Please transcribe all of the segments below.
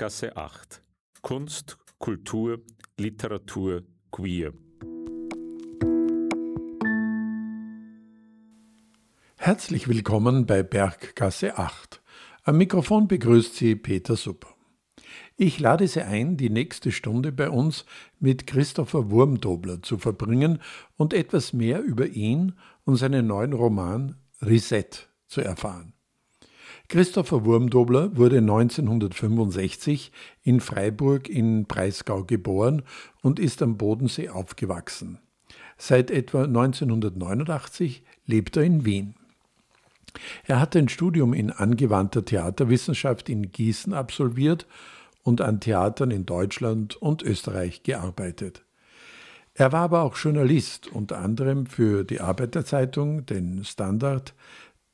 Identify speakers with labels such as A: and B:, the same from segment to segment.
A: Berggasse 8. Kunst, Kultur, Literatur, Queer.
B: Herzlich willkommen bei Berggasse 8. Am Mikrofon begrüßt Sie Peter Supper. Ich lade Sie ein, die nächste Stunde bei uns mit Christopher Wurmdobler zu verbringen und etwas mehr über ihn und seinen neuen Roman Reset zu erfahren. Christopher Wurmdobler wurde 1965 in Freiburg in Breisgau geboren und ist am Bodensee aufgewachsen. Seit etwa 1989 lebt er in Wien. Er hat ein Studium in angewandter Theaterwissenschaft in Gießen absolviert und an Theatern in Deutschland und Österreich gearbeitet. Er war aber auch Journalist, unter anderem für die Arbeiterzeitung, den Standard,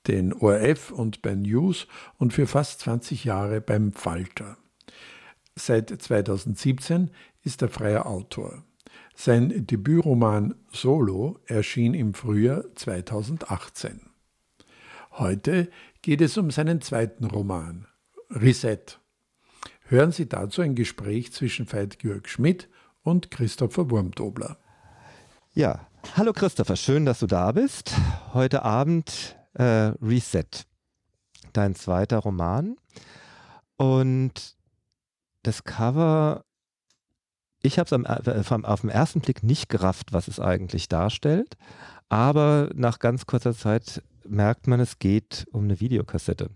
B: den ORF und bei News und für fast 20 Jahre beim Falter. Seit 2017 ist er freier Autor. Sein Debütroman Solo erschien im Frühjahr 2018. Heute geht es um seinen zweiten Roman, Reset. Hören Sie dazu ein Gespräch zwischen Veit-Georg Schmidt und Christopher Wurmdobler.
C: Ja, hallo Christopher, schön, dass du da bist. Heute Abend äh, Reset, dein zweiter Roman. Und das Cover, ich habe es äh, auf den ersten Blick nicht gerafft, was es eigentlich darstellt. Aber nach ganz kurzer Zeit merkt man, es geht um eine Videokassette.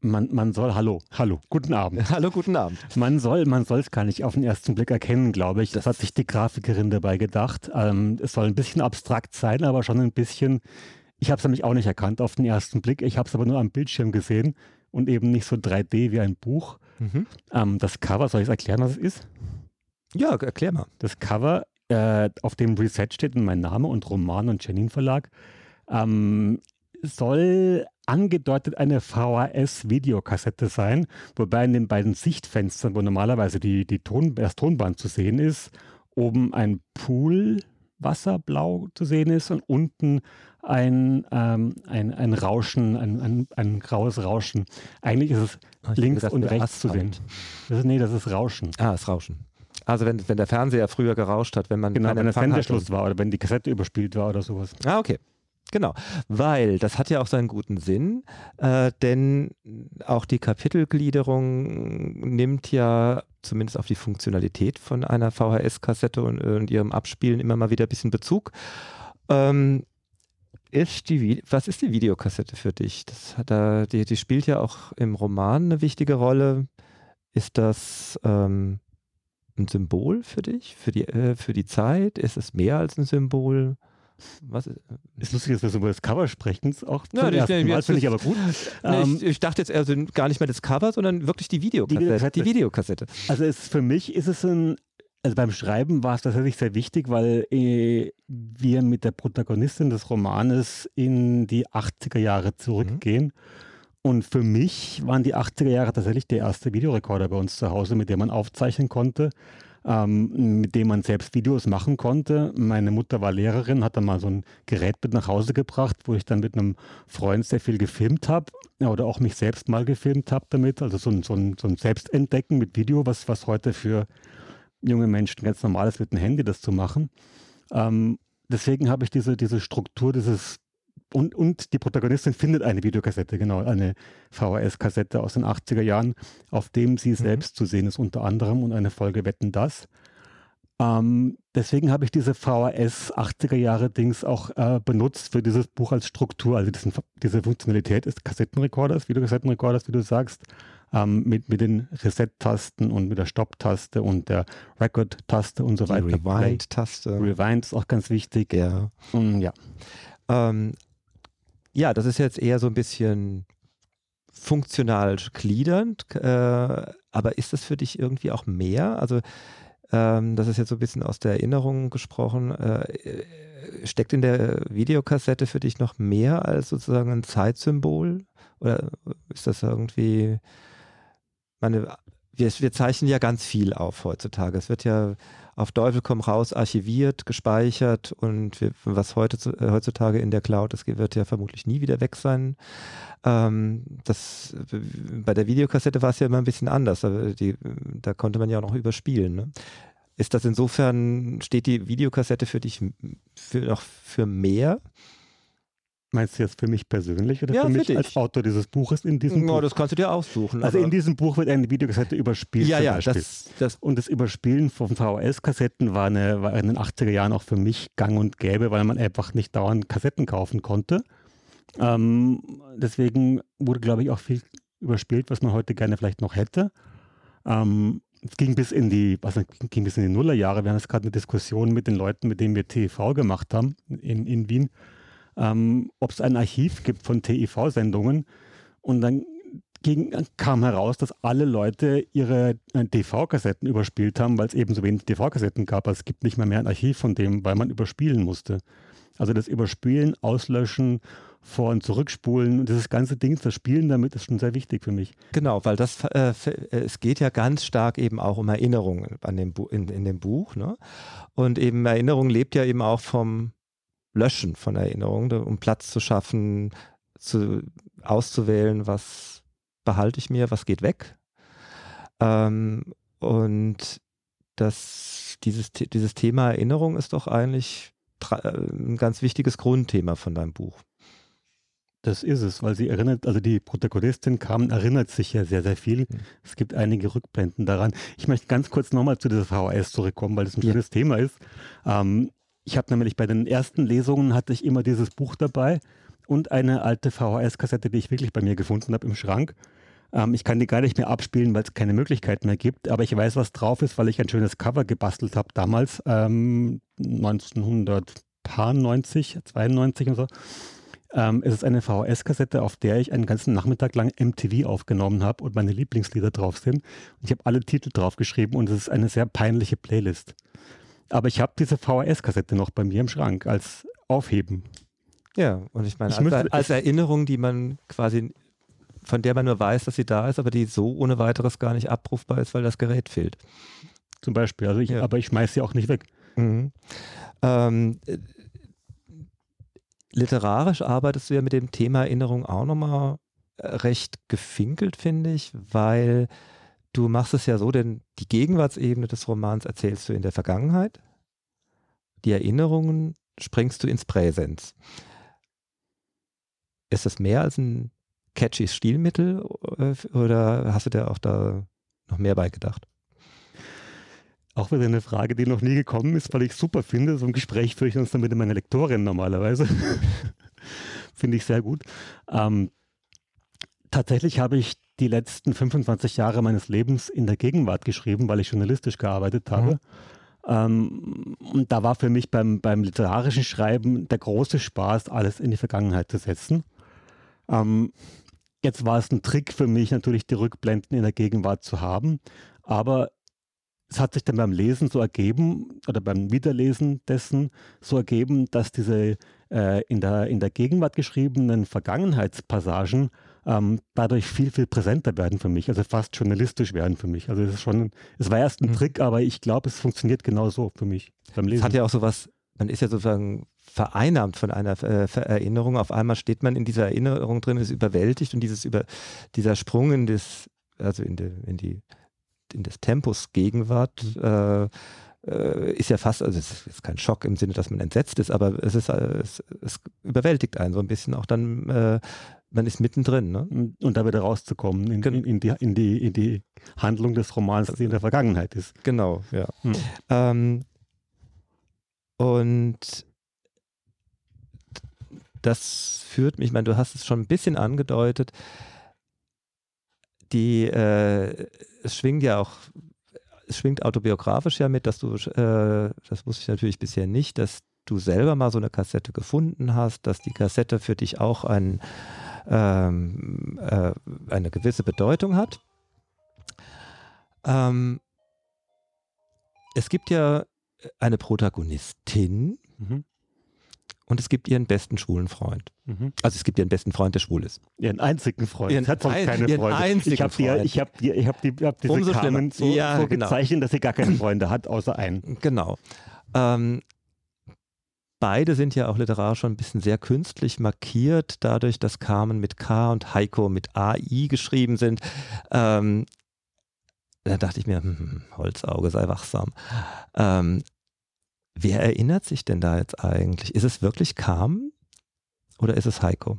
D: Man, man soll, hallo, hallo, guten Abend.
C: Hallo, guten Abend.
D: Man soll, man soll es gar nicht auf den ersten Blick erkennen, glaube ich. Das, das hat sich die Grafikerin dabei gedacht. Ähm, es soll ein bisschen abstrakt sein, aber schon ein bisschen, ich habe es nämlich auch nicht erkannt auf den ersten Blick. Ich habe es aber nur am Bildschirm gesehen und eben nicht so 3D wie ein Buch. Mhm. Ähm, das Cover, soll ich es erklären, was es ist?
C: Ja, erklär mal.
D: Das Cover, äh, auf dem Reset steht mein Name und Roman und Janine Verlag, ähm, soll angedeutet eine VHS-Videokassette sein, wobei in den beiden Sichtfenstern, wo normalerweise die, die Ton, das Tonband zu sehen ist, oben ein Pool Wasserblau zu sehen ist und unten ein, ähm, ein, ein Rauschen, ein, ein, ein graues Rauschen. Eigentlich ist es oh, links und rechts zu sehen. Das ist, nee, das ist Rauschen.
C: Ah, das Rauschen. Also wenn, wenn der Fernseher früher gerauscht hat, wenn man
D: genau, wenn der Sendeschluss war oder wenn die Kassette überspielt war oder sowas.
C: Ah, okay. Genau, weil das hat ja auch seinen guten Sinn, äh, denn auch die Kapitelgliederung nimmt ja zumindest auf die Funktionalität von einer VHS-Kassette und, und, ihrem Abspielen immer mal wieder ein bisschen Bezug. Ähm, ist die, was ist die Videokassette für dich? Das hat da, die, die spielt ja auch im Roman eine wichtige Rolle. Ist das ähm, ein Symbol für dich, für die, äh, für die Zeit? Ist es mehr als ein Symbol?
D: Was ist, ist lustig, dass wir so über das Cover sprechen. Auch ja, das finde ich aber gut.
C: Nee, ähm, ich, ich, dachte jetzt also gar nicht mehr das Cover, sondern wirklich die Videokassette. Die, die Videokassette.
D: Also es, für mich ist es ein, also beim Schreiben war es tatsächlich sehr wichtig, weil äh, wir mit der Protagonistin des Romanes in die 80er Jahre zurückgehen. Mhm. Und für mich waren die 80er Jahre tatsächlich der erste Videorekorder bei uns zu Hause, mit dem man aufzeichnen konnte ähm, mit dem man selbst Videos machen konnte. Meine Mutter war Lehrerin, hat dann mal so ein Gerät mit nach Hause gebracht, wo ich dann mit einem Freund sehr viel gefilmt habe oder auch mich selbst mal gefilmt habe damit. Also so ein, so, ein, so ein Selbstentdecken mit Video, was, was heute für junge Menschen ganz normal ist, mit dem Handy das zu machen. Ähm, deswegen habe ich diese, diese Struktur, dieses und, und die Protagonistin findet eine Videokassette, genau, eine VHS-Kassette aus den 80er Jahren, auf dem sie mhm. selbst zu sehen ist, unter anderem und eine Folge Wetten das. Ähm, deswegen habe ich diese VHS 80er Jahre Dings auch äh, benutzt für dieses Buch als Struktur, also diesen, diese Funktionalität des Kassettenrekorders, Videokassettenrekorders, wie du sagst, ähm, mit, mit den Reset-Tasten und mit der Stopp-Taste und der Record-Taste und so Die weiter.
C: Rewind-Taste.
D: Rewind ist auch ganz wichtig.
C: Ja.
D: Und, ja.
C: Ähm, ja, das ist jetzt eher so ein bisschen funktional gliedernd, äh, aber ist das für dich irgendwie auch mehr? Also ähm, das ist jetzt so ein bisschen aus der Erinnerung gesprochen. Äh, steckt in der Videokassette für dich noch mehr als sozusagen ein Zeitsymbol? Oder ist das irgendwie, meine, wir, wir zeichnen ja ganz viel auf heutzutage. Es wird ja auf Teufel komm raus archiviert, gespeichert und wir, was heute, äh, heutzutage in der Cloud ist, wird ja vermutlich nie wieder weg sein. Ähm, das, bei der Videokassette war es ja immer ein bisschen anders. Die, da konnte man ja auch noch überspielen. Ne? Ist das insofern, steht die Videokassette für dich für, noch für mehr?
D: Meinst du jetzt für mich persönlich oder
C: Ja,
D: für
C: für
D: mich
C: dich.
D: als Autor dieses Buches in diesem
C: Ja,
D: Buch?
C: das kannst du dir aussuchen.
D: Also in diesem Buch wird eine Videokassette überspielt
C: ja,
D: zum
C: ja,
D: Beispiel.
C: das, das,
D: Und das Überspielen von VHS-Kassetten war, eine, war in den 80er Jahren auch für mich gang und gäbe, weil man einfach nicht dauernd Kassetten kaufen konnte. Ähm, deswegen wurde, glaube ich, auch viel überspielt, was man heute gerne vielleicht noch hätte. Ähm, es ging bis in die, was ging bis in die Nullerjahre. Wir haben jetzt gerade eine Diskussion mit den Leuten, mit denen wir TV gemacht haben in, in Wien, ähm, ob es ein Archiv gibt von TIV-Sendungen. Und dann ging, kam heraus, dass alle Leute ihre äh, TV-Kassetten überspielt haben, weil es eben so wenig TV-Kassetten gab. Also es gibt nicht mehr, mehr ein Archiv von dem, weil man überspielen musste. Also das Überspielen, Auslöschen, Vor- und Zurückspulen und dieses ganze Ding, das Spielen damit ist schon sehr wichtig für mich.
C: Genau, weil das, äh, äh, es geht ja ganz stark eben auch um Erinnerungen an dem Bu in, in dem Buch. Ne? Und eben Erinnerung lebt ja eben auch vom Löschen von Erinnerungen, um Platz zu schaffen, zu, auszuwählen, was behalte ich mir, was geht weg. Ähm, und das, dieses, dieses Thema Erinnerung ist doch eigentlich äh, ein ganz wichtiges Grundthema von deinem Buch.
D: Das ist es, weil sie erinnert, also die Protagonistin Carmen erinnert sich ja sehr, sehr viel.
C: Mhm.
D: Es gibt einige Rückblenden daran. Ich möchte ganz kurz nochmal zu dieser VHS zurückkommen, weil das ein
C: Ja.
D: schönes Thema ist. Ähm, ich habe nämlich bei den ersten Lesungen hatte ich immer dieses Buch dabei und eine alte VHS-Kassette, die ich wirklich bei mir gefunden habe im Schrank. Ähm, ich kann die gar nicht mehr abspielen, weil es keine Möglichkeit mehr gibt, aber ich weiß, was drauf ist, weil ich ein schönes Cover gebastelt habe damals, ähm, 1990, 92 und so. Ähm, es ist eine VHS-Kassette, auf der ich einen ganzen Nachmittag lang MTV aufgenommen habe und meine Lieblingslieder drauf sind. Und ich habe alle Titel draufgeschrieben und es ist eine sehr peinliche Playlist. Aber ich habe diese VHS-Kassette noch bei mir im Schrank als Aufheben.
C: Ja, und ich meine,
D: Ich
C: als,
D: müsste-
C: als Erinnerung, die man quasi, von der man nur weiß, dass sie da ist, aber die so ohne weiteres gar nicht abrufbar ist, weil das Gerät fehlt.
D: Zum Beispiel. Also ich,
C: Ja.
D: Aber ich schmeiße sie auch nicht weg.
C: Mhm. Ähm, äh, literarisch arbeitest du ja mit dem Thema Erinnerung auch nochmal äh, recht gefinkelt, finde ich, weil du machst es ja so, denn die Gegenwartsebene des Romans erzählst du in der Vergangenheit, die Erinnerungen springst du ins Präsens. Ist das mehr als ein catchy Stilmittel äh, oder hast du dir auch da noch mehr beigedacht?
D: Auch wieder eine Frage, die noch nie gekommen ist, weil ich super finde. So ein Gespräch führe ich uns dann mit meiner Lektorin normalerweise. finde ich sehr gut. Ähm, tatsächlich habe ich die letzten 25 Jahre meines Lebens in der Gegenwart geschrieben, weil ich journalistisch gearbeitet habe. Ähm, und da war für mich beim, beim literarischen Schreiben der große Spaß, alles in die Vergangenheit zu setzen. Ähm, jetzt war es ein Trick für mich, natürlich die Rückblenden in der Gegenwart zu haben, aber es hat sich dann beim Lesen so ergeben oder beim Wiederlesen dessen so ergeben, dass diese äh, in, der, in der Gegenwart geschriebenen Vergangenheitspassagen ähm, dadurch viel, viel präsenter werden für mich, also fast journalistisch werden für mich. Also es ist schon, es war erst ein
C: Mhm.
D: Trick, aber ich glaube, es funktioniert genauso für mich beim
C: Es
D: Lesen.
C: hat ja auch sowas, man ist ja sozusagen vereinnahmt von einer äh, Erinnerung. Auf einmal steht man in dieser Erinnerung drin, ist überwältigt und dieses über, dieser Sprung in das, also in, die, in die in das Tempus Gegenwart äh, äh, ist ja fast, also es ist kein Schock im Sinne, dass man entsetzt ist, aber es ist, äh, es, es überwältigt einen so ein bisschen auch dann, äh, man ist mittendrin, ne?
D: und, da wieder rauszukommen in, in, in, die, in, die, in die Handlung des Romans, die in der Vergangenheit ist.
C: Genau, ja.
D: Hm.
C: Ähm, und das führt mich, ich meine, du hast es schon ein bisschen angedeutet, die, äh, es schwingt ja auch, es schwingt autobiografisch ja mit, dass du, äh, das wusste ich natürlich bisher nicht, dass du selber mal so eine Kassette gefunden hast, dass die Kassette für dich auch ein, ähm, äh, eine gewisse Bedeutung hat. Ähm, es gibt ja eine Protagonistin
D: Mhm.
C: und es gibt ihren besten schwulen Freund.
D: Mhm.
C: Also es gibt ihren besten Freund, der schwul ist.
D: Ihren einzigen Freund.
C: Ihren
D: hat sonst
C: ein-
D: keine
C: ihren
D: Freunde.
C: einzigen
D: ich habe die, ich hab die, ich hab die, ich hab diese
C: Umso
D: Carmen so,
C: Ja,
D: so
C: genau.
D: gezeichnet, dass sie gar keine Freunde hat, außer einen.
C: Genau. Ähm, beide sind ja auch literarisch schon ein bisschen sehr künstlich markiert, dadurch, dass Carmen mit K und Heiko mit AI geschrieben sind. Ähm, da dachte ich mir, hm, hm, Holzauge, sei wachsam. Ähm, wer erinnert sich denn da jetzt eigentlich? Ist es wirklich Carmen oder ist es Heiko?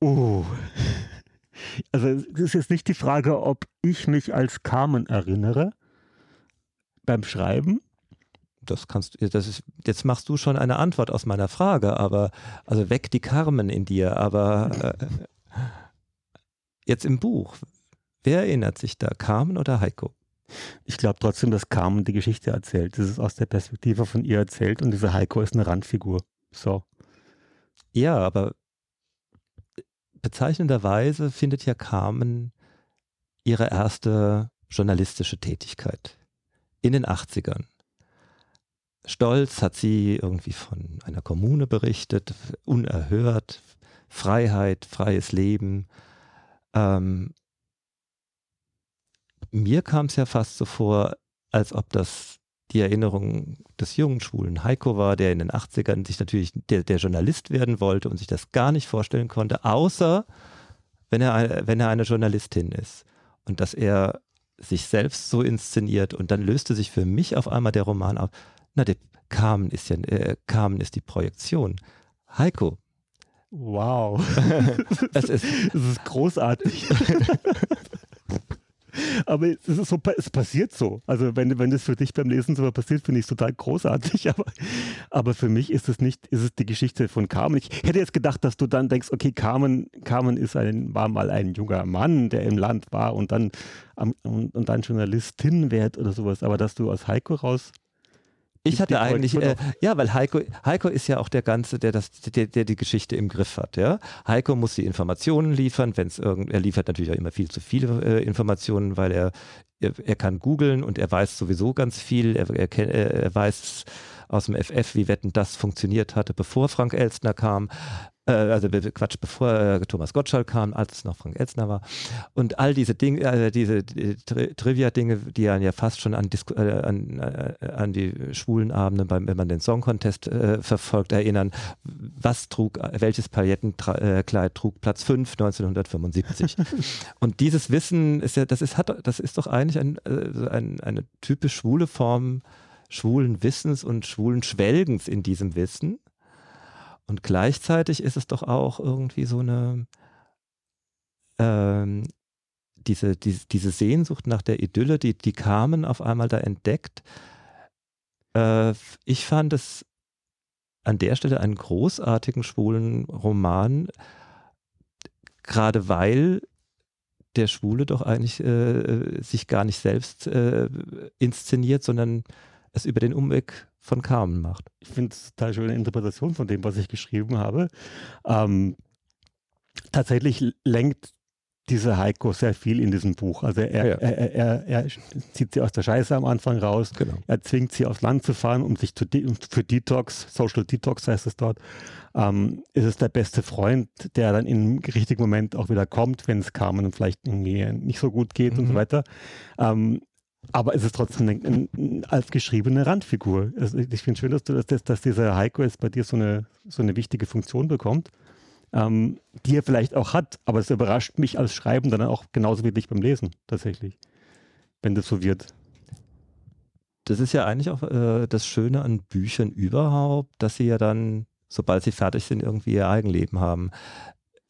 D: Oh. Also es ist jetzt nicht die Frage, ob ich mich als Carmen erinnere beim Schreiben.
C: Das kannst du, das ist, jetzt machst du schon eine Antwort aus meiner Frage, aber also weg die Carmen in dir, aber äh, jetzt im Buch, wer erinnert sich da, Carmen oder Heiko?
D: Ich glaube trotzdem, dass Carmen die Geschichte erzählt. Das ist aus der Perspektive von ihr erzählt und diese Heiko ist eine Randfigur. So.
C: Ja, aber bezeichnenderweise findet ja Carmen ihre erste journalistische Tätigkeit in den 80ern. Stolz hat sie irgendwie von einer Kommune berichtet, unerhört, Freiheit, freies Leben. Ähm, mir kam es ja fast so vor, als ob das die Erinnerung des jungen schwulen Heiko war, der in den 80ern sich natürlich der, der Journalist werden wollte und sich das gar nicht vorstellen konnte, außer wenn er, wenn er eine Journalistin ist. Und dass er sich selbst so inszeniert und dann löste sich für mich auf einmal der Roman auf. Na, der Carmen ist ja, äh, Carmen ist die Projektion. Heiko.
D: Wow.
C: es, ist,
D: es ist großartig. Aber es, ist so, es passiert so. Also wenn, wenn das für dich beim Lesen so passiert, finde ich es total großartig. Aber, aber für mich ist es nicht, ist es die Geschichte von Carmen. Ich hätte jetzt gedacht, dass du dann denkst, okay, Carmen, Carmen ist ein, war mal ein junger Mann, der im Land war und dann, und, und dann Journalistin wird oder sowas. Aber dass du aus Heiko raus
C: ich hatte eigentlich, äh, ja, weil Heiko, Heiko ist ja auch der Ganze, der, das, der, der die Geschichte im Griff hat. Ja? Heiko muss die Informationen liefern, wenn es irgend, er liefert natürlich auch immer viel zu viele äh, Informationen, weil er, er, er kann googeln und er weiß sowieso ganz viel. Er, er, er weiß aus dem FF, wie Wetten das funktioniert hatte, bevor Frank Elstner kam äh, also Quatsch, bevor äh, Thomas Gottschalk kam, als es noch Frank Elstner war. Und all diese Dinge, äh, diese die Tri Trivia-Dinge, die ja fast schon an, Disku äh, an, äh, an die schwulen Abende, beim, wenn man den Song Contest äh, verfolgt, erinnern. Was trug, welches Palettenkleid trug Platz 5 1975? Und dieses Wissen ist ja, das ist, hat, das ist doch eigentlich ein, ein, eine typisch schwule Form schwulen Wissens und schwulen Schwelgens in diesem Wissen. Und gleichzeitig ist es doch auch irgendwie so eine, ähm, diese, diese, diese Sehnsucht nach der Idylle, die, die Carmen auf einmal da entdeckt. Äh, ich fand es an der Stelle einen großartigen schwulen Roman, gerade weil der Schwule doch eigentlich äh, sich gar nicht selbst äh, inszeniert, sondern es über den Umweg von Carmen macht.
D: Ich finde es total schöne Interpretation von dem, was ich geschrieben habe. Ähm, tatsächlich lenkt dieser Heiko sehr viel in diesem Buch. Also er, ja. er, er, er, zieht sie aus der Scheiße am Anfang raus. Genau. Er zwingt sie aufs Land zu fahren, um sich zu für Detox, Social Detox heißt es dort. Ähm, ist es der beste Freund, der dann im richtigen Moment auch wieder kommt, wenn es Carmen vielleicht irgendwie nicht so gut geht mhm. und so mhm. weiter. Ähm, aber es ist trotzdem ein, ein, als geschriebene Randfigur. Also ich finde schön, dass, du, dass, dass dieser Heiko jetzt bei dir so eine, so eine wichtige Funktion bekommt, ähm, die er vielleicht auch hat. Aber es überrascht mich als Schreiben dann auch genauso wie dich beim Lesen tatsächlich, wenn das so wird.
C: Das ist ja eigentlich auch äh, das Schöne an Büchern überhaupt, dass sie ja dann, sobald sie fertig sind, irgendwie ihr Eigenleben haben.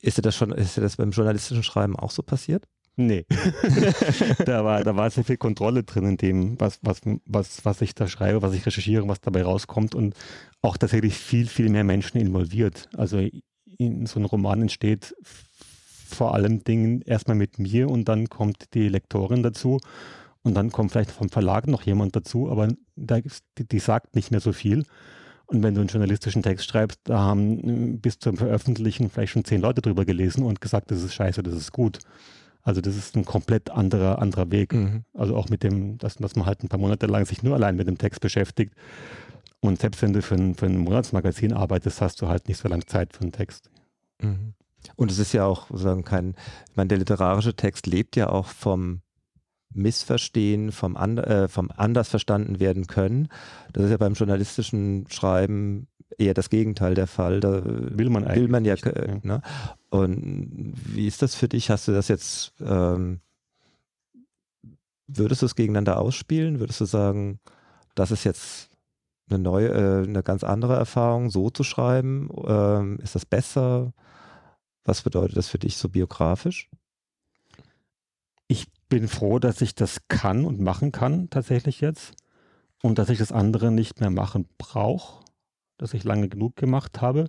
C: Ist dir das schon, ist dir das beim journalistischen Schreiben auch so passiert?
D: Nee. da, war, da war sehr viel Kontrolle drin in dem, was, was, was, was ich da schreibe, was ich recherchiere, was dabei rauskommt und auch tatsächlich viel, viel mehr Menschen involviert. Also in so einem Roman entsteht vor allem Dingen erstmal mit mir und dann kommt die Lektorin dazu und dann kommt vielleicht vom Verlag noch jemand dazu, aber da, die, die sagt nicht mehr so viel. Und wenn du einen journalistischen Text schreibst, da haben bis zum Veröffentlichen vielleicht schon zehn Leute drüber gelesen und gesagt, das ist scheiße, das ist gut. Also das ist ein komplett anderer, anderer Weg. Mhm. Also auch mit dem, dass, dass man halt ein paar Monate lang sich nur allein mit dem Text beschäftigt. Und selbst wenn du für ein, für ein Monatsmagazin arbeitest, hast du halt nicht so lange Zeit für einen Text.
C: Mhm. Und es ist ja auch sozusagen kein, ich meine, der literarische Text lebt ja auch vom missverstehen, vom, and, äh, vom anders verstanden werden können. Das ist ja beim journalistischen Schreiben eher das Gegenteil der Fall. Da will man, will man ja, ja. Ne? Und wie ist das für dich? Hast du das jetzt, ähm, würdest du es gegeneinander ausspielen? Würdest du sagen, das ist jetzt eine neue, äh, eine ganz andere Erfahrung, so zu schreiben? Ähm, ist das besser? Was bedeutet das für dich so biografisch?
D: Ich bin froh, dass ich das kann und machen kann tatsächlich jetzt und dass ich das andere nicht mehr machen brauche, dass ich lange genug gemacht habe.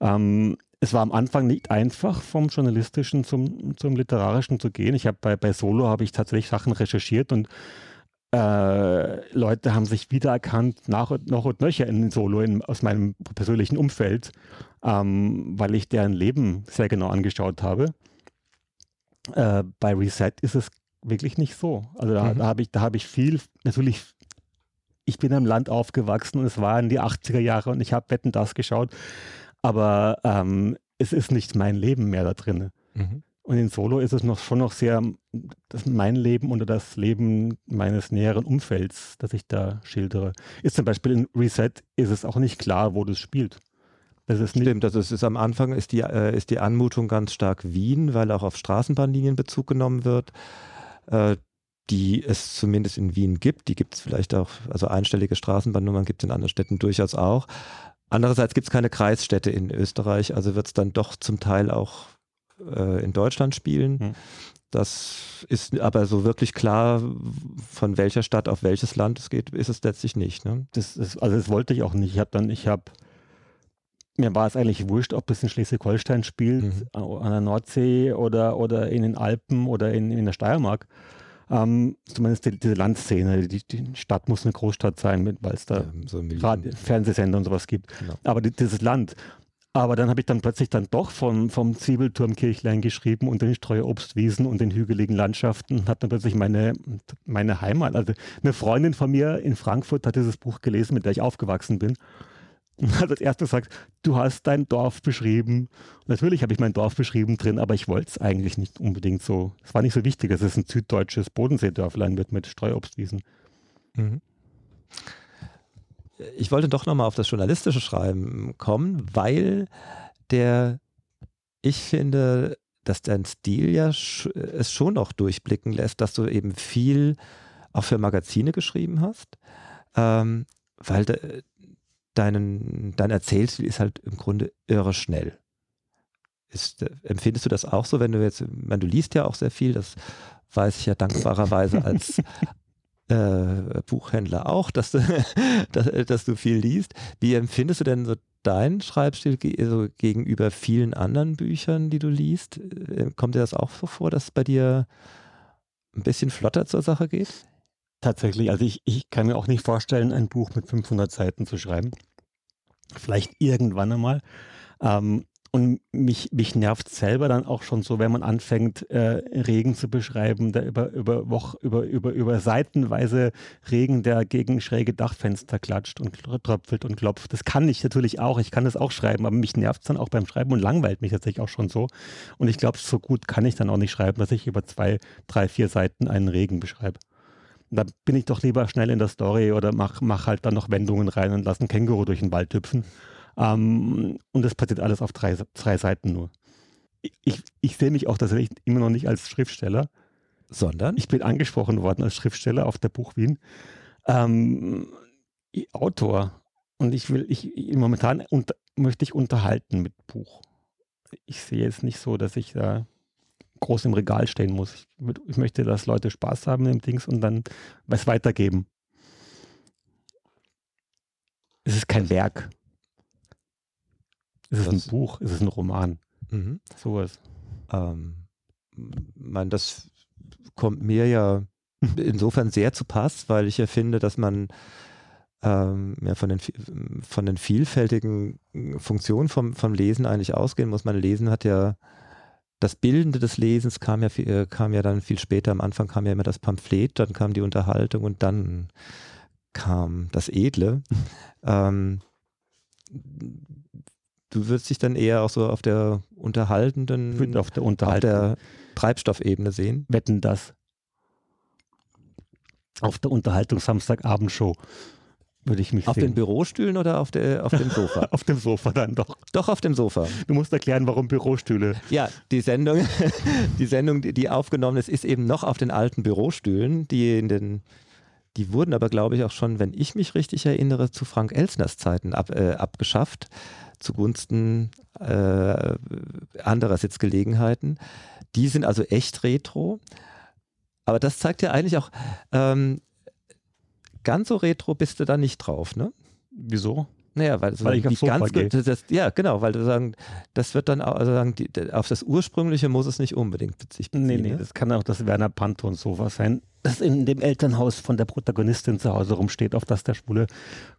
D: Ähm, es war am Anfang nicht einfach, vom Journalistischen zum, zum Literarischen zu gehen. Ich habe bei, bei Solo habe ich tatsächlich Sachen recherchiert und äh, Leute haben sich wiedererkannt, nach und noch und nöcher in Solo in, aus meinem persönlichen Umfeld, ähm, weil ich deren Leben sehr genau angeschaut habe. Äh, bei Reset ist es wirklich nicht so. Also da, mhm. da habe ich, hab ich viel, natürlich, ich bin im Land aufgewachsen und es waren die 80er Jahre und ich habe Wetten das geschaut, aber ähm, es ist nicht mein Leben mehr da drin. Mhm. Und in Solo ist es noch schon noch sehr das mein Leben oder das Leben meines näheren Umfelds, das ich da schildere. Ist zum Beispiel in Reset ist es auch nicht klar, wo das spielt.
C: Das ist Stimmt, also es ist am Anfang ist die, äh, ist die Anmutung ganz stark Wien, weil auch auf Straßenbahnlinien Bezug genommen wird, äh, die es zumindest in Wien gibt. Die gibt es vielleicht auch, also einstellige Straßenbahnnummern gibt es in anderen Städten durchaus auch. Andererseits gibt es keine Kreisstädte in Österreich, also wird es dann doch zum Teil auch äh, in Deutschland spielen. Hm. Das ist aber so wirklich klar, von welcher Stadt auf welches Land es geht, ist es letztlich nicht. Ne?
D: Das ist, also das wollte ich auch nicht. Ich habe dann, ich habe, mir war es eigentlich wurscht, ob es in Schleswig-Holstein spielt, mhm. an der Nordsee oder, oder in den Alpen oder in, in der Steiermark. Ähm, zumindest die, diese Landszene, die, die, Stadt muss eine Großstadt sein, weil es da ja, so Fernsehsender und sowas gibt. Genau. Aber die, dieses Land. Aber dann habe ich dann plötzlich dann doch vom, vom Zwiebelturmkirchlein geschrieben und den Streuobstwiesen und den hügeligen Landschaften und habe dann plötzlich meine, meine Heimat. Also eine Freundin von mir in Frankfurt hat dieses Buch gelesen, mit der ich aufgewachsen bin. Und hat als erstes gesagt, du hast dein Dorf beschrieben. Und natürlich habe ich mein Dorf beschrieben drin, aber ich wollte es eigentlich nicht unbedingt so. Es war nicht so wichtig, dass es ein süddeutsches Bodenseedörflein wird mit Streuobstwiesen. Mhm
C: ich wollte doch nochmal auf das journalistische Schreiben kommen, weil der, ich finde, dass dein Stil ja es schon noch durchblicken lässt, dass du eben viel auch für Magazine geschrieben hast, ähm, weil deinen, dein Erzählstil ist halt im Grunde irre schnell. Ist, empfindest du das auch so, wenn du jetzt, wenn du liest ja auch sehr viel, das weiß ich ja dankbarerweise als, äh, Buchhändler auch, dass du, dass, dass, du viel liest. Wie empfindest du denn so deinen Schreibstil also gegenüber vielen anderen Büchern, die du liest? Äh, kommt dir das auch so vor, dass es bei dir ein bisschen flotter zur Sache geht?
D: Tatsächlich, also ich, ich kann mir auch nicht vorstellen, ein Buch mit 500 Seiten zu schreiben. Vielleicht irgendwann einmal. Ähm, und mich, mich nervt selber dann auch schon so, wenn man anfängt, äh, Regen zu beschreiben, der über, über, Woch, über, über, über seitenweise Regen, der gegen schräge Dachfenster klatscht und tröpfelt und klopft. Das kann ich natürlich auch. Ich kann das auch schreiben, aber mich nervt es dann auch beim Schreiben und langweilt mich tatsächlich auch schon so. Und ich glaube, so gut kann ich dann auch nicht schreiben, dass ich über zwei, drei, vier Seiten einen Regen beschreibe. Da bin ich doch lieber schnell in der Story oder mach, mach halt dann noch Wendungen rein und lass ein Känguru durch den Wald hüpfen. Ähm, und das passiert alles auf drei, drei Seiten nur. Ich, ich sehe mich auch tatsächlich immer noch nicht als Schriftsteller, sondern ich bin angesprochen worden als Schriftsteller auf der Buch Wien. Ähm, Autor. Und ich will, ich momentan unter, möchte ich unterhalten mit Buch. Ich sehe jetzt nicht so, dass ich da groß im Regal stehen muss. Ich, ich möchte, dass Leute Spaß haben im Dings und dann was weitergeben. Es ist kein Werk. Ist es ein Buch? Ist es ein Roman? Mhm. Sowas.
C: Ähm, man, das kommt mir ja insofern sehr zu Pass, weil ich ja finde, dass man ähm, ja, von, den, von den vielfältigen Funktionen vom, vom Lesen eigentlich ausgehen muss. Man Lesen hat ja das Bildende des Lesens kam ja, äh, kam ja dann viel später. Am Anfang kam ja immer das Pamphlet, dann kam die Unterhaltung und dann kam das Edle. ähm, du würdest dich dann eher auch so auf der unterhaltenden,
D: auf der, Unterhaltung.
C: auf der Treibstoffebene sehen.
D: Wetten das.
E: auf der Unterhaltungs-Samstagabendshow würde ich mich
C: Auf
E: sehen.
C: den Bürostühlen oder auf, der, auf dem Sofa?
E: auf dem Sofa dann doch.
C: Doch, auf dem Sofa.
E: Du musst erklären, warum Bürostühle.
C: Ja, die Sendung, die Sendung, die, aufgenommen ist, ist eben noch auf den alten Bürostühlen, die in den, die wurden aber, glaube ich, auch schon, wenn ich mich richtig erinnere, zu Frank Elsners Zeiten ab, äh, abgeschafft, zugunsten äh, anderer Sitzgelegenheiten. Die sind also echt retro. Aber das zeigt ja eigentlich auch, ähm, ganz so retro bist du da nicht drauf, ne?
E: Wieso?
C: Naja, weil,
E: Weil ich
C: die
E: Sofa
C: ganz, das, ja, genau, weil du sagen, das wird dann auch, also sagen, die, auf das Ursprüngliche muss es nicht unbedingt sich beziehen.
E: Nee, nee,
C: ne?
E: das kann auch das Werner Panton-Sofa sein, das in dem Elternhaus von der Protagonistin zu Hause rumsteht, auf das der schwule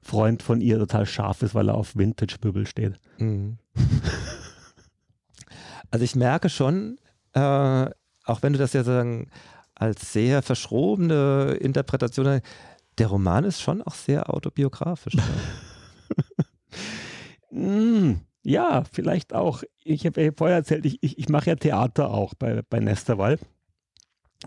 E: Freund von ihr total scharf ist, weil er auf Vintage-Möbel steht.
C: Mhm. Also ich merke schon, äh, auch wenn du das ja sagen, als sehr verschrobene Interpretation, der Roman ist schon auch sehr autobiografisch.
E: Mm, ja, vielleicht auch. Ich habe ja vorher erzählt, ich, ich, ich mache ja Theater auch bei, bei Nesterwall.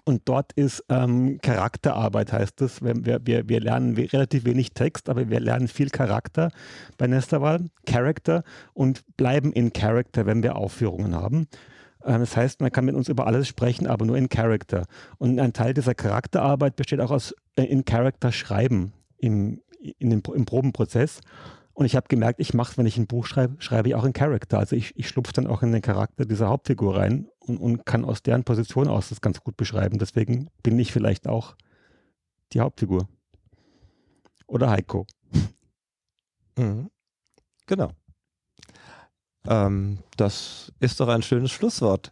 E: Und dort ist ähm, Charakterarbeit, heißt es. Wir, wir, wir lernen relativ wenig Text, aber wir lernen viel Charakter bei Nesterwall, Character und bleiben in Character, wenn wir Aufführungen haben. Ähm, Das heißt, man kann mit uns über alles sprechen, aber nur in Character. Und ein Teil dieser Charakterarbeit besteht auch aus in Character schreiben im, in dem, im Probenprozess. Und ich habe gemerkt, ich mache wenn ich ein Buch schreibe, schreibe ich auch in Character. Also ich, ich schlupfe dann auch in den Charakter dieser Hauptfigur rein und, und kann aus deren Position aus das ganz gut beschreiben. Deswegen bin ich vielleicht auch die Hauptfigur. Oder Heiko.
C: Mhm. Genau. Ähm, das ist doch ein schönes Schlusswort.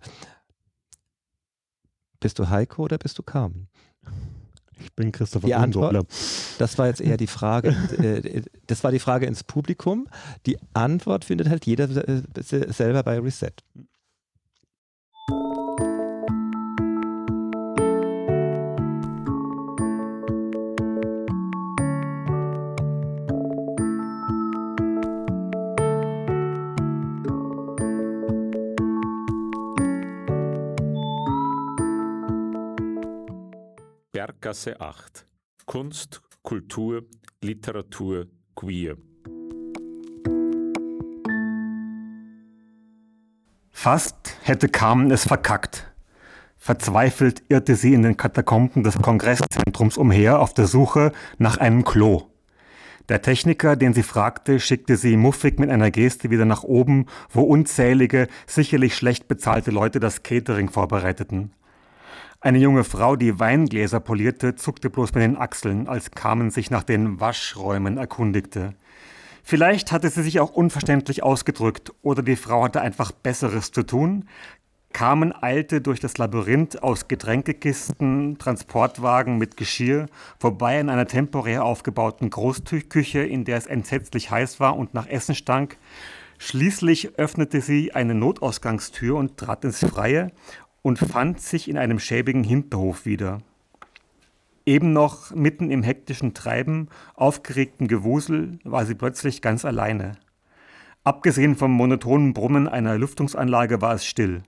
C: Bist du Heiko oder bist du Carmen?
E: Ich bin Christopher
C: Die Antwort-. Das war jetzt eher die Frage. äh, das war die Frage ins Publikum. Die Antwort findet halt jeder äh, se- selber bei Reset.
A: Berggasse 8. Kunst, Kultur, Literatur, Queer.
D: Fast hätte Carmen es verkackt. Verzweifelt irrte sie in den Katakomben des Kongresszentrums umher auf der Suche nach einem Klo. Der Techniker, den sie fragte, schickte sie muffig mit einer Geste wieder nach oben, wo unzählige, sicherlich schlecht bezahlte Leute das Catering vorbereiteten. Eine junge Frau, die Weingläser polierte, zuckte bloß mit den Achseln, als Carmen sich nach den Waschräumen erkundigte. Vielleicht hatte sie sich auch unverständlich ausgedrückt oder die Frau hatte einfach Besseres zu tun. Carmen eilte durch das Labyrinth aus Getränkekisten, Transportwagen mit Geschirr, vorbei an einer temporär aufgebauten Großküche, in der es entsetzlich heiß war und nach Essen stank. Schließlich öffnete sie eine Notausgangstür und trat ins Freie und fand sich in einem schäbigen Hinterhof wieder. Eben noch mitten im hektischen Treiben, aufgeregten Gewusel, war sie plötzlich ganz alleine. Abgesehen vom monotonen Brummen einer Lüftungsanlage war es still.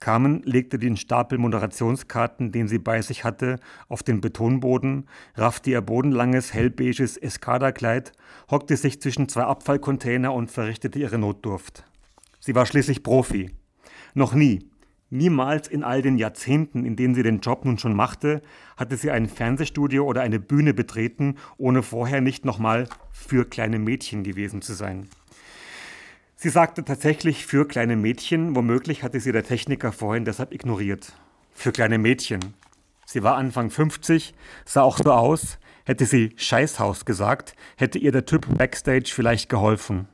D: Carmen legte den Stapel Moderationskarten, den sie bei sich hatte, auf den Betonboden, raffte ihr bodenlanges, hellbeiges Eskaderkleid, hockte sich zwischen zwei Abfallcontainer und verrichtete ihre Notdurft. Sie war schließlich Profi. Noch nie, niemals in all den Jahrzehnten, in denen sie den Job nun schon machte, hatte sie ein Fernsehstudio oder eine Bühne betreten, ohne vorher nicht nochmal für kleine Mädchen gewesen zu sein. Sie sagte tatsächlich für kleine Mädchen, womöglich hatte sie der Techniker vorhin deshalb ignoriert. Für kleine Mädchen. Sie war Anfang 50, sah auch so aus, hätte sie Scheißhaus gesagt, hätte ihr der Typ Backstage vielleicht geholfen.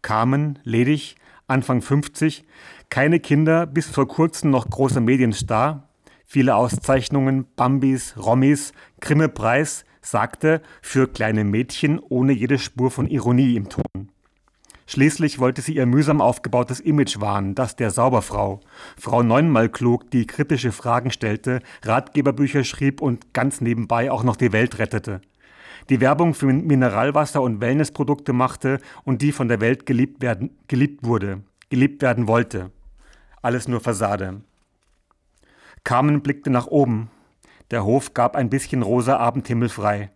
D: Carmen, ledig, Anfang 50, keine Kinder, bis vor kurzem noch großer Medienstar, viele Auszeichnungen, Bambis, Rommis, Grimme-Preis, sagte für kleine Mädchen ohne jede Spur von Ironie im Ton. Schließlich wollte sie ihr mühsam aufgebautes Image wahren, das der Sauberfrau. Frau neunmal klug, die kritische Fragen stellte, Ratgeberbücher schrieb und ganz nebenbei auch noch die Welt rettete. Die Werbung für Mineralwasser und Wellnessprodukte machte und die von der Welt geliebt, werden, geliebt wurde, geliebt werden wollte. Alles nur Fassade. Carmen blickte nach oben. Der Hof gab ein bisschen rosa Abendhimmel frei.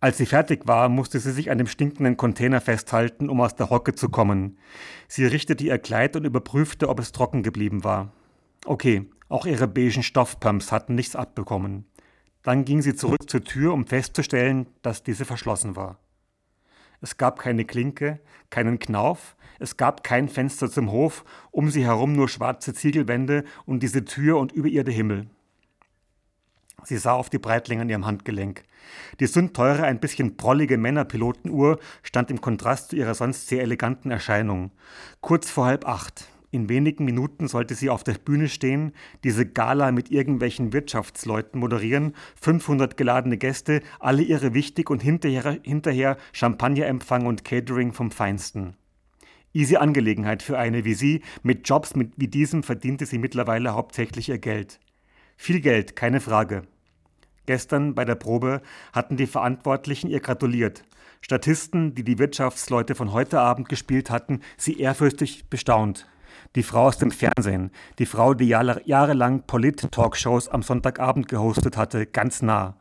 D: Als sie fertig war, musste sie sich an dem stinkenden Container festhalten, um aus der Hocke zu kommen. Sie richtete ihr Kleid und überprüfte, ob es trocken geblieben war. Okay, auch ihre beigen Stoffpumps hatten nichts abbekommen. Dann ging sie zurück zur Tür, um festzustellen, dass diese verschlossen war. Es gab keine Klinke, keinen Knauf, es gab kein Fenster zum Hof, um sie herum nur schwarze Ziegelwände und diese Tür und über ihr der Himmel. Sie sah auf die Breitlinge an ihrem Handgelenk. Die sündteure, ein bisschen prollige Männerpilotenuhr stand im Kontrast zu ihrer sonst sehr eleganten Erscheinung. Kurz vor halb acht. In wenigen Minuten sollte sie auf der Bühne stehen, diese Gala mit irgendwelchen Wirtschaftsleuten moderieren, 500 geladene Gäste, alle ihre wichtig und hinterher, hinterher Champagnerempfang und Catering vom Feinsten. Easy Angelegenheit für eine wie sie, mit Jobs mit, wie diesem verdiente sie mittlerweile hauptsächlich ihr Geld. Viel Geld, keine Frage. Gestern bei der Probe hatten die Verantwortlichen ihr gratuliert. Statisten, die die Wirtschaftsleute von heute Abend gespielt hatten, sie ehrfürchtig bestaunt. Die Frau aus dem Fernsehen, die Frau, die jahrelang Polit-Talkshows am Sonntagabend gehostet hatte, ganz nah.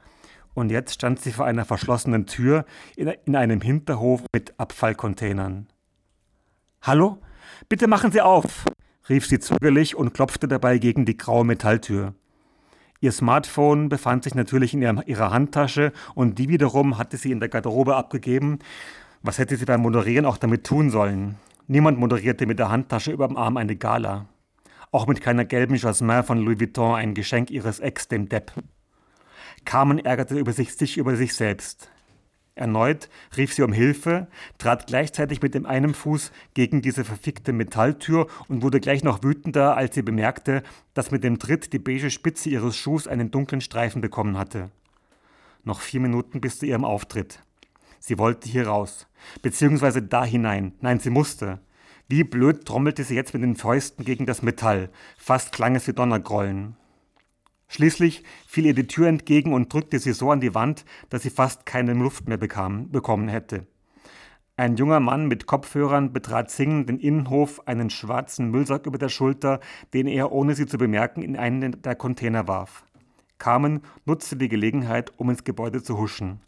D: Und jetzt stand sie vor einer verschlossenen Tür in einem Hinterhof mit Abfallcontainern. Hallo? Bitte machen Sie auf! rief sie zögerlich und klopfte dabei gegen die graue Metalltür. Ihr Smartphone befand sich natürlich in ihrer Handtasche und die wiederum hatte sie in der Garderobe abgegeben. Was hätte sie beim Moderieren auch damit tun sollen? Niemand moderierte mit der Handtasche über dem Arm eine Gala. Auch mit keiner gelben Jasmin von Louis Vuitton ein Geschenk ihres Ex, dem Depp. Carmen ärgerte über sich, sich über sich selbst. Erneut rief sie um Hilfe, trat gleichzeitig mit dem einen Fuß gegen diese verfickte Metalltür und wurde gleich noch wütender, als sie bemerkte, dass mit dem Tritt die beige Spitze ihres Schuhs einen dunklen Streifen bekommen hatte. Noch vier Minuten bis zu ihrem Auftritt. Sie wollte hier raus. Beziehungsweise da hinein. Nein, sie musste. Wie blöd trommelte sie jetzt mit den Fäusten gegen das Metall. Fast klang es wie Donnergrollen. Schließlich fiel ihr die Tür entgegen und drückte sie so an die Wand, dass sie fast keine Luft mehr bekam, bekommen hätte. Ein junger Mann mit Kopfhörern betrat singend den Innenhof, einen schwarzen Müllsack über der Schulter, den er, ohne sie zu bemerken, in einen der Container warf. Carmen nutzte die Gelegenheit, um ins Gebäude zu huschen.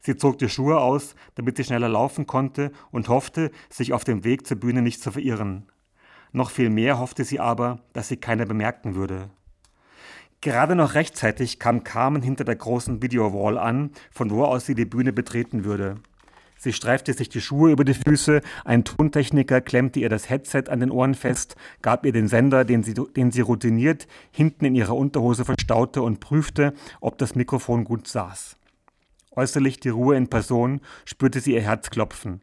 D: Sie zog die Schuhe aus, damit sie schneller laufen konnte und hoffte, sich auf dem Weg zur Bühne nicht zu verirren. Noch viel mehr hoffte sie aber, dass sie keiner bemerken würde. Gerade noch rechtzeitig kam Carmen hinter der großen Videowall an, von wo aus sie die Bühne betreten würde. Sie streifte sich die Schuhe über die Füße, ein Tontechniker klemmte ihr das Headset an den Ohren fest, gab ihr den Sender, den sie, den sie routiniert hinten in ihrer Unterhose verstaute und prüfte, ob das Mikrofon gut saß äußerlich die Ruhe in Person, spürte sie ihr Herz klopfen.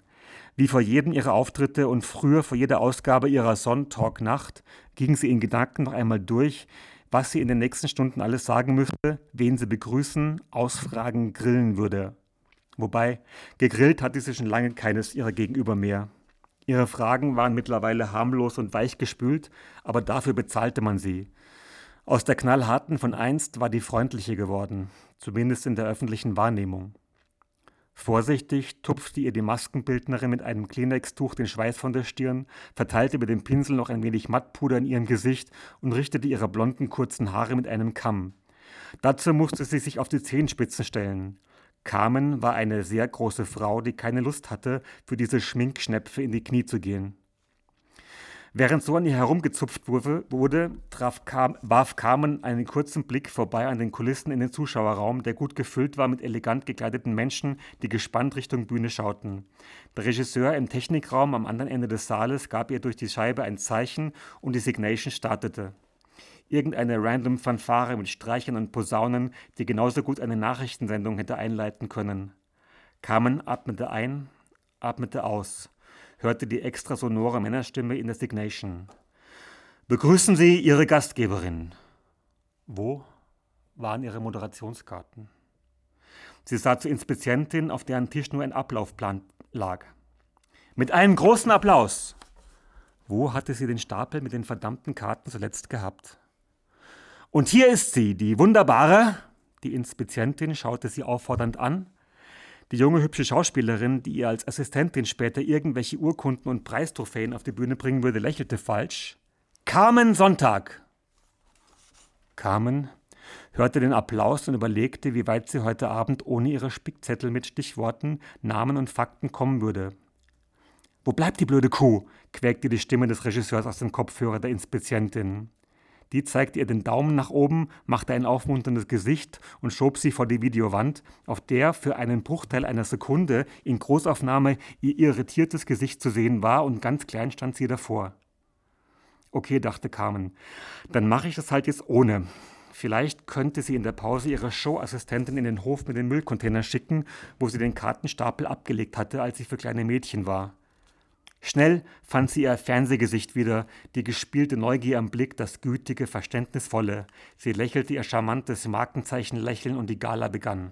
D: Wie vor jedem ihrer Auftritte und früher vor jeder Ausgabe ihrer Son-Talk Nacht ging sie in Gedanken noch einmal durch, was sie in den nächsten Stunden alles sagen müsste, wen sie begrüßen, ausfragen, grillen würde. Wobei, gegrillt hatte sie schon lange keines ihrer Gegenüber mehr. Ihre Fragen waren mittlerweile harmlos und weichgespült, aber dafür bezahlte man sie. Aus der knallharten von einst war die freundliche geworden, zumindest in der öffentlichen Wahrnehmung. Vorsichtig tupfte ihr die Maskenbildnerin mit einem Kleenex-Tuch den Schweiß von der Stirn, verteilte mit dem Pinsel noch ein wenig Mattpuder in ihrem Gesicht und richtete ihre blonden kurzen Haare mit einem Kamm. Dazu musste sie sich auf die Zehenspitzen stellen. Carmen war eine sehr große Frau, die keine Lust hatte, für diese Schminkschnäpfe in die Knie zu gehen. Während so an ihr herumgezupft wurde, traf Car warf Carmen einen kurzen Blick vorbei an den Kulissen in den Zuschauerraum, der gut gefüllt war mit elegant gekleideten Menschen, die gespannt Richtung Bühne schauten. Der Regisseur im Technikraum am anderen Ende des Saales gab ihr durch die Scheibe ein Zeichen und die Signation startete. Irgendeine random Fanfare mit Streichern und Posaunen, die genauso gut eine Nachrichtensendung hätte einleiten können. Carmen atmete ein, atmete aus hörte die extra sonore Männerstimme in der Signation. Begrüßen Sie Ihre Gastgeberin. Wo waren Ihre Moderationskarten? Sie sah zur Inspizientin, auf deren Tisch nur ein Ablaufplan lag. Mit einem großen Applaus. Wo hatte sie den Stapel mit den verdammten Karten zuletzt gehabt? Und hier ist sie, die wunderbare. Die Inspizientin schaute sie auffordernd an. Die junge hübsche Schauspielerin, die ihr als Assistentin später irgendwelche Urkunden und Preistrophäen auf die Bühne bringen würde, lächelte falsch. Carmen Sonntag. Carmen hörte den Applaus und überlegte, wie weit sie heute Abend ohne ihre Spickzettel mit Stichworten, Namen und Fakten kommen würde. Wo bleibt die blöde Kuh? quäkte die Stimme des Regisseurs aus dem Kopfhörer der Inspizientin. Die zeigte ihr den Daumen nach oben, machte ein aufmunterndes Gesicht und schob sie vor die Videowand, auf der für einen Bruchteil einer Sekunde in Großaufnahme ihr irritiertes Gesicht zu sehen war und ganz klein stand sie davor. Okay, dachte Carmen, dann mache ich das halt jetzt ohne. Vielleicht könnte sie in der Pause ihre Showassistentin in den Hof mit den Müllcontainern schicken, wo sie den Kartenstapel abgelegt hatte, als sie für kleine Mädchen war. Schnell fand sie ihr Fernsehgesicht wieder, die gespielte Neugier am Blick, das gütige, verständnisvolle. Sie lächelte ihr charmantes Markenzeichenlächeln und die Gala begann.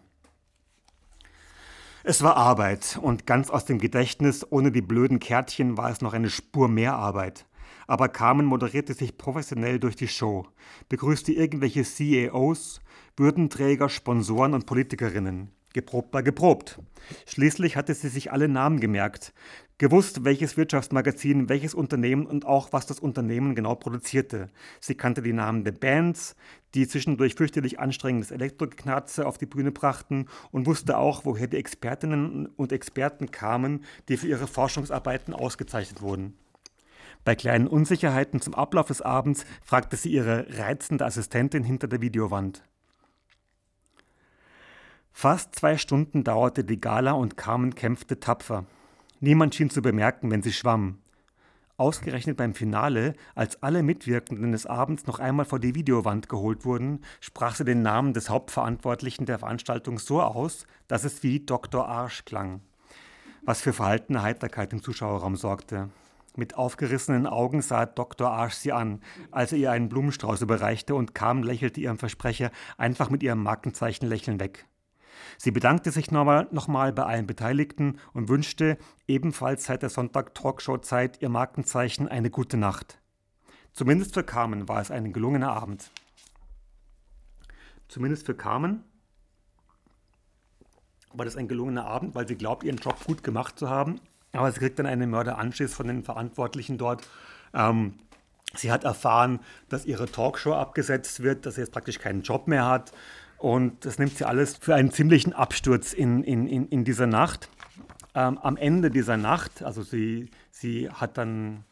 D: Es war Arbeit, und ganz aus dem Gedächtnis, ohne die blöden Kärtchen, war es noch eine Spur mehr Arbeit. Aber Carmen moderierte sich professionell durch die Show, begrüßte irgendwelche CEOs, Würdenträger, Sponsoren und Politikerinnen. Geprobt war geprobt. Schließlich hatte sie sich alle Namen gemerkt, gewusst, welches Wirtschaftsmagazin, welches Unternehmen und auch, was das Unternehmen genau produzierte. Sie kannte die Namen der Bands, die zwischendurch fürchterlich anstrengendes Elektroknarze auf die Bühne brachten und wusste auch, woher die Expertinnen und Experten kamen, die für ihre Forschungsarbeiten ausgezeichnet wurden. Bei kleinen Unsicherheiten zum Ablauf des Abends fragte sie ihre reizende Assistentin hinter der Videowand. Fast zwei Stunden dauerte die Gala und Carmen kämpfte tapfer. Niemand schien zu bemerken, wenn sie schwamm. Ausgerechnet beim Finale, als alle Mitwirkenden des Abends noch einmal vor die Videowand geholt wurden, sprach sie den Namen des Hauptverantwortlichen der Veranstaltung so aus, dass es wie Dr. Arsch klang. Was für verhaltene Heiterkeit im Zuschauerraum sorgte. Mit aufgerissenen Augen sah Dr. Arsch sie an, als er ihr einen Blumenstrauß überreichte und kam lächelte ihrem Versprecher einfach mit ihrem Markenzeichen lächeln weg. Sie bedankte sich nochmal, nochmal bei allen Beteiligten und wünschte ebenfalls seit der Sonntag-Talkshow-Zeit ihr Markenzeichen eine gute Nacht. Zumindest für Carmen war es ein gelungener Abend. Zumindest für Carmen war das ein gelungener Abend, weil sie glaubt, ihren Job gut gemacht zu haben. Aber sie kriegt dann einen Mörderanschiss von den Verantwortlichen dort. Ähm, sie hat erfahren, dass ihre Talkshow abgesetzt wird, dass sie jetzt praktisch keinen Job mehr hat. Und das nimmt sie alles für einen ziemlichen Absturz in, in, in, in dieser Nacht. Ähm, am Ende dieser Nacht, also sie, sie hat dann,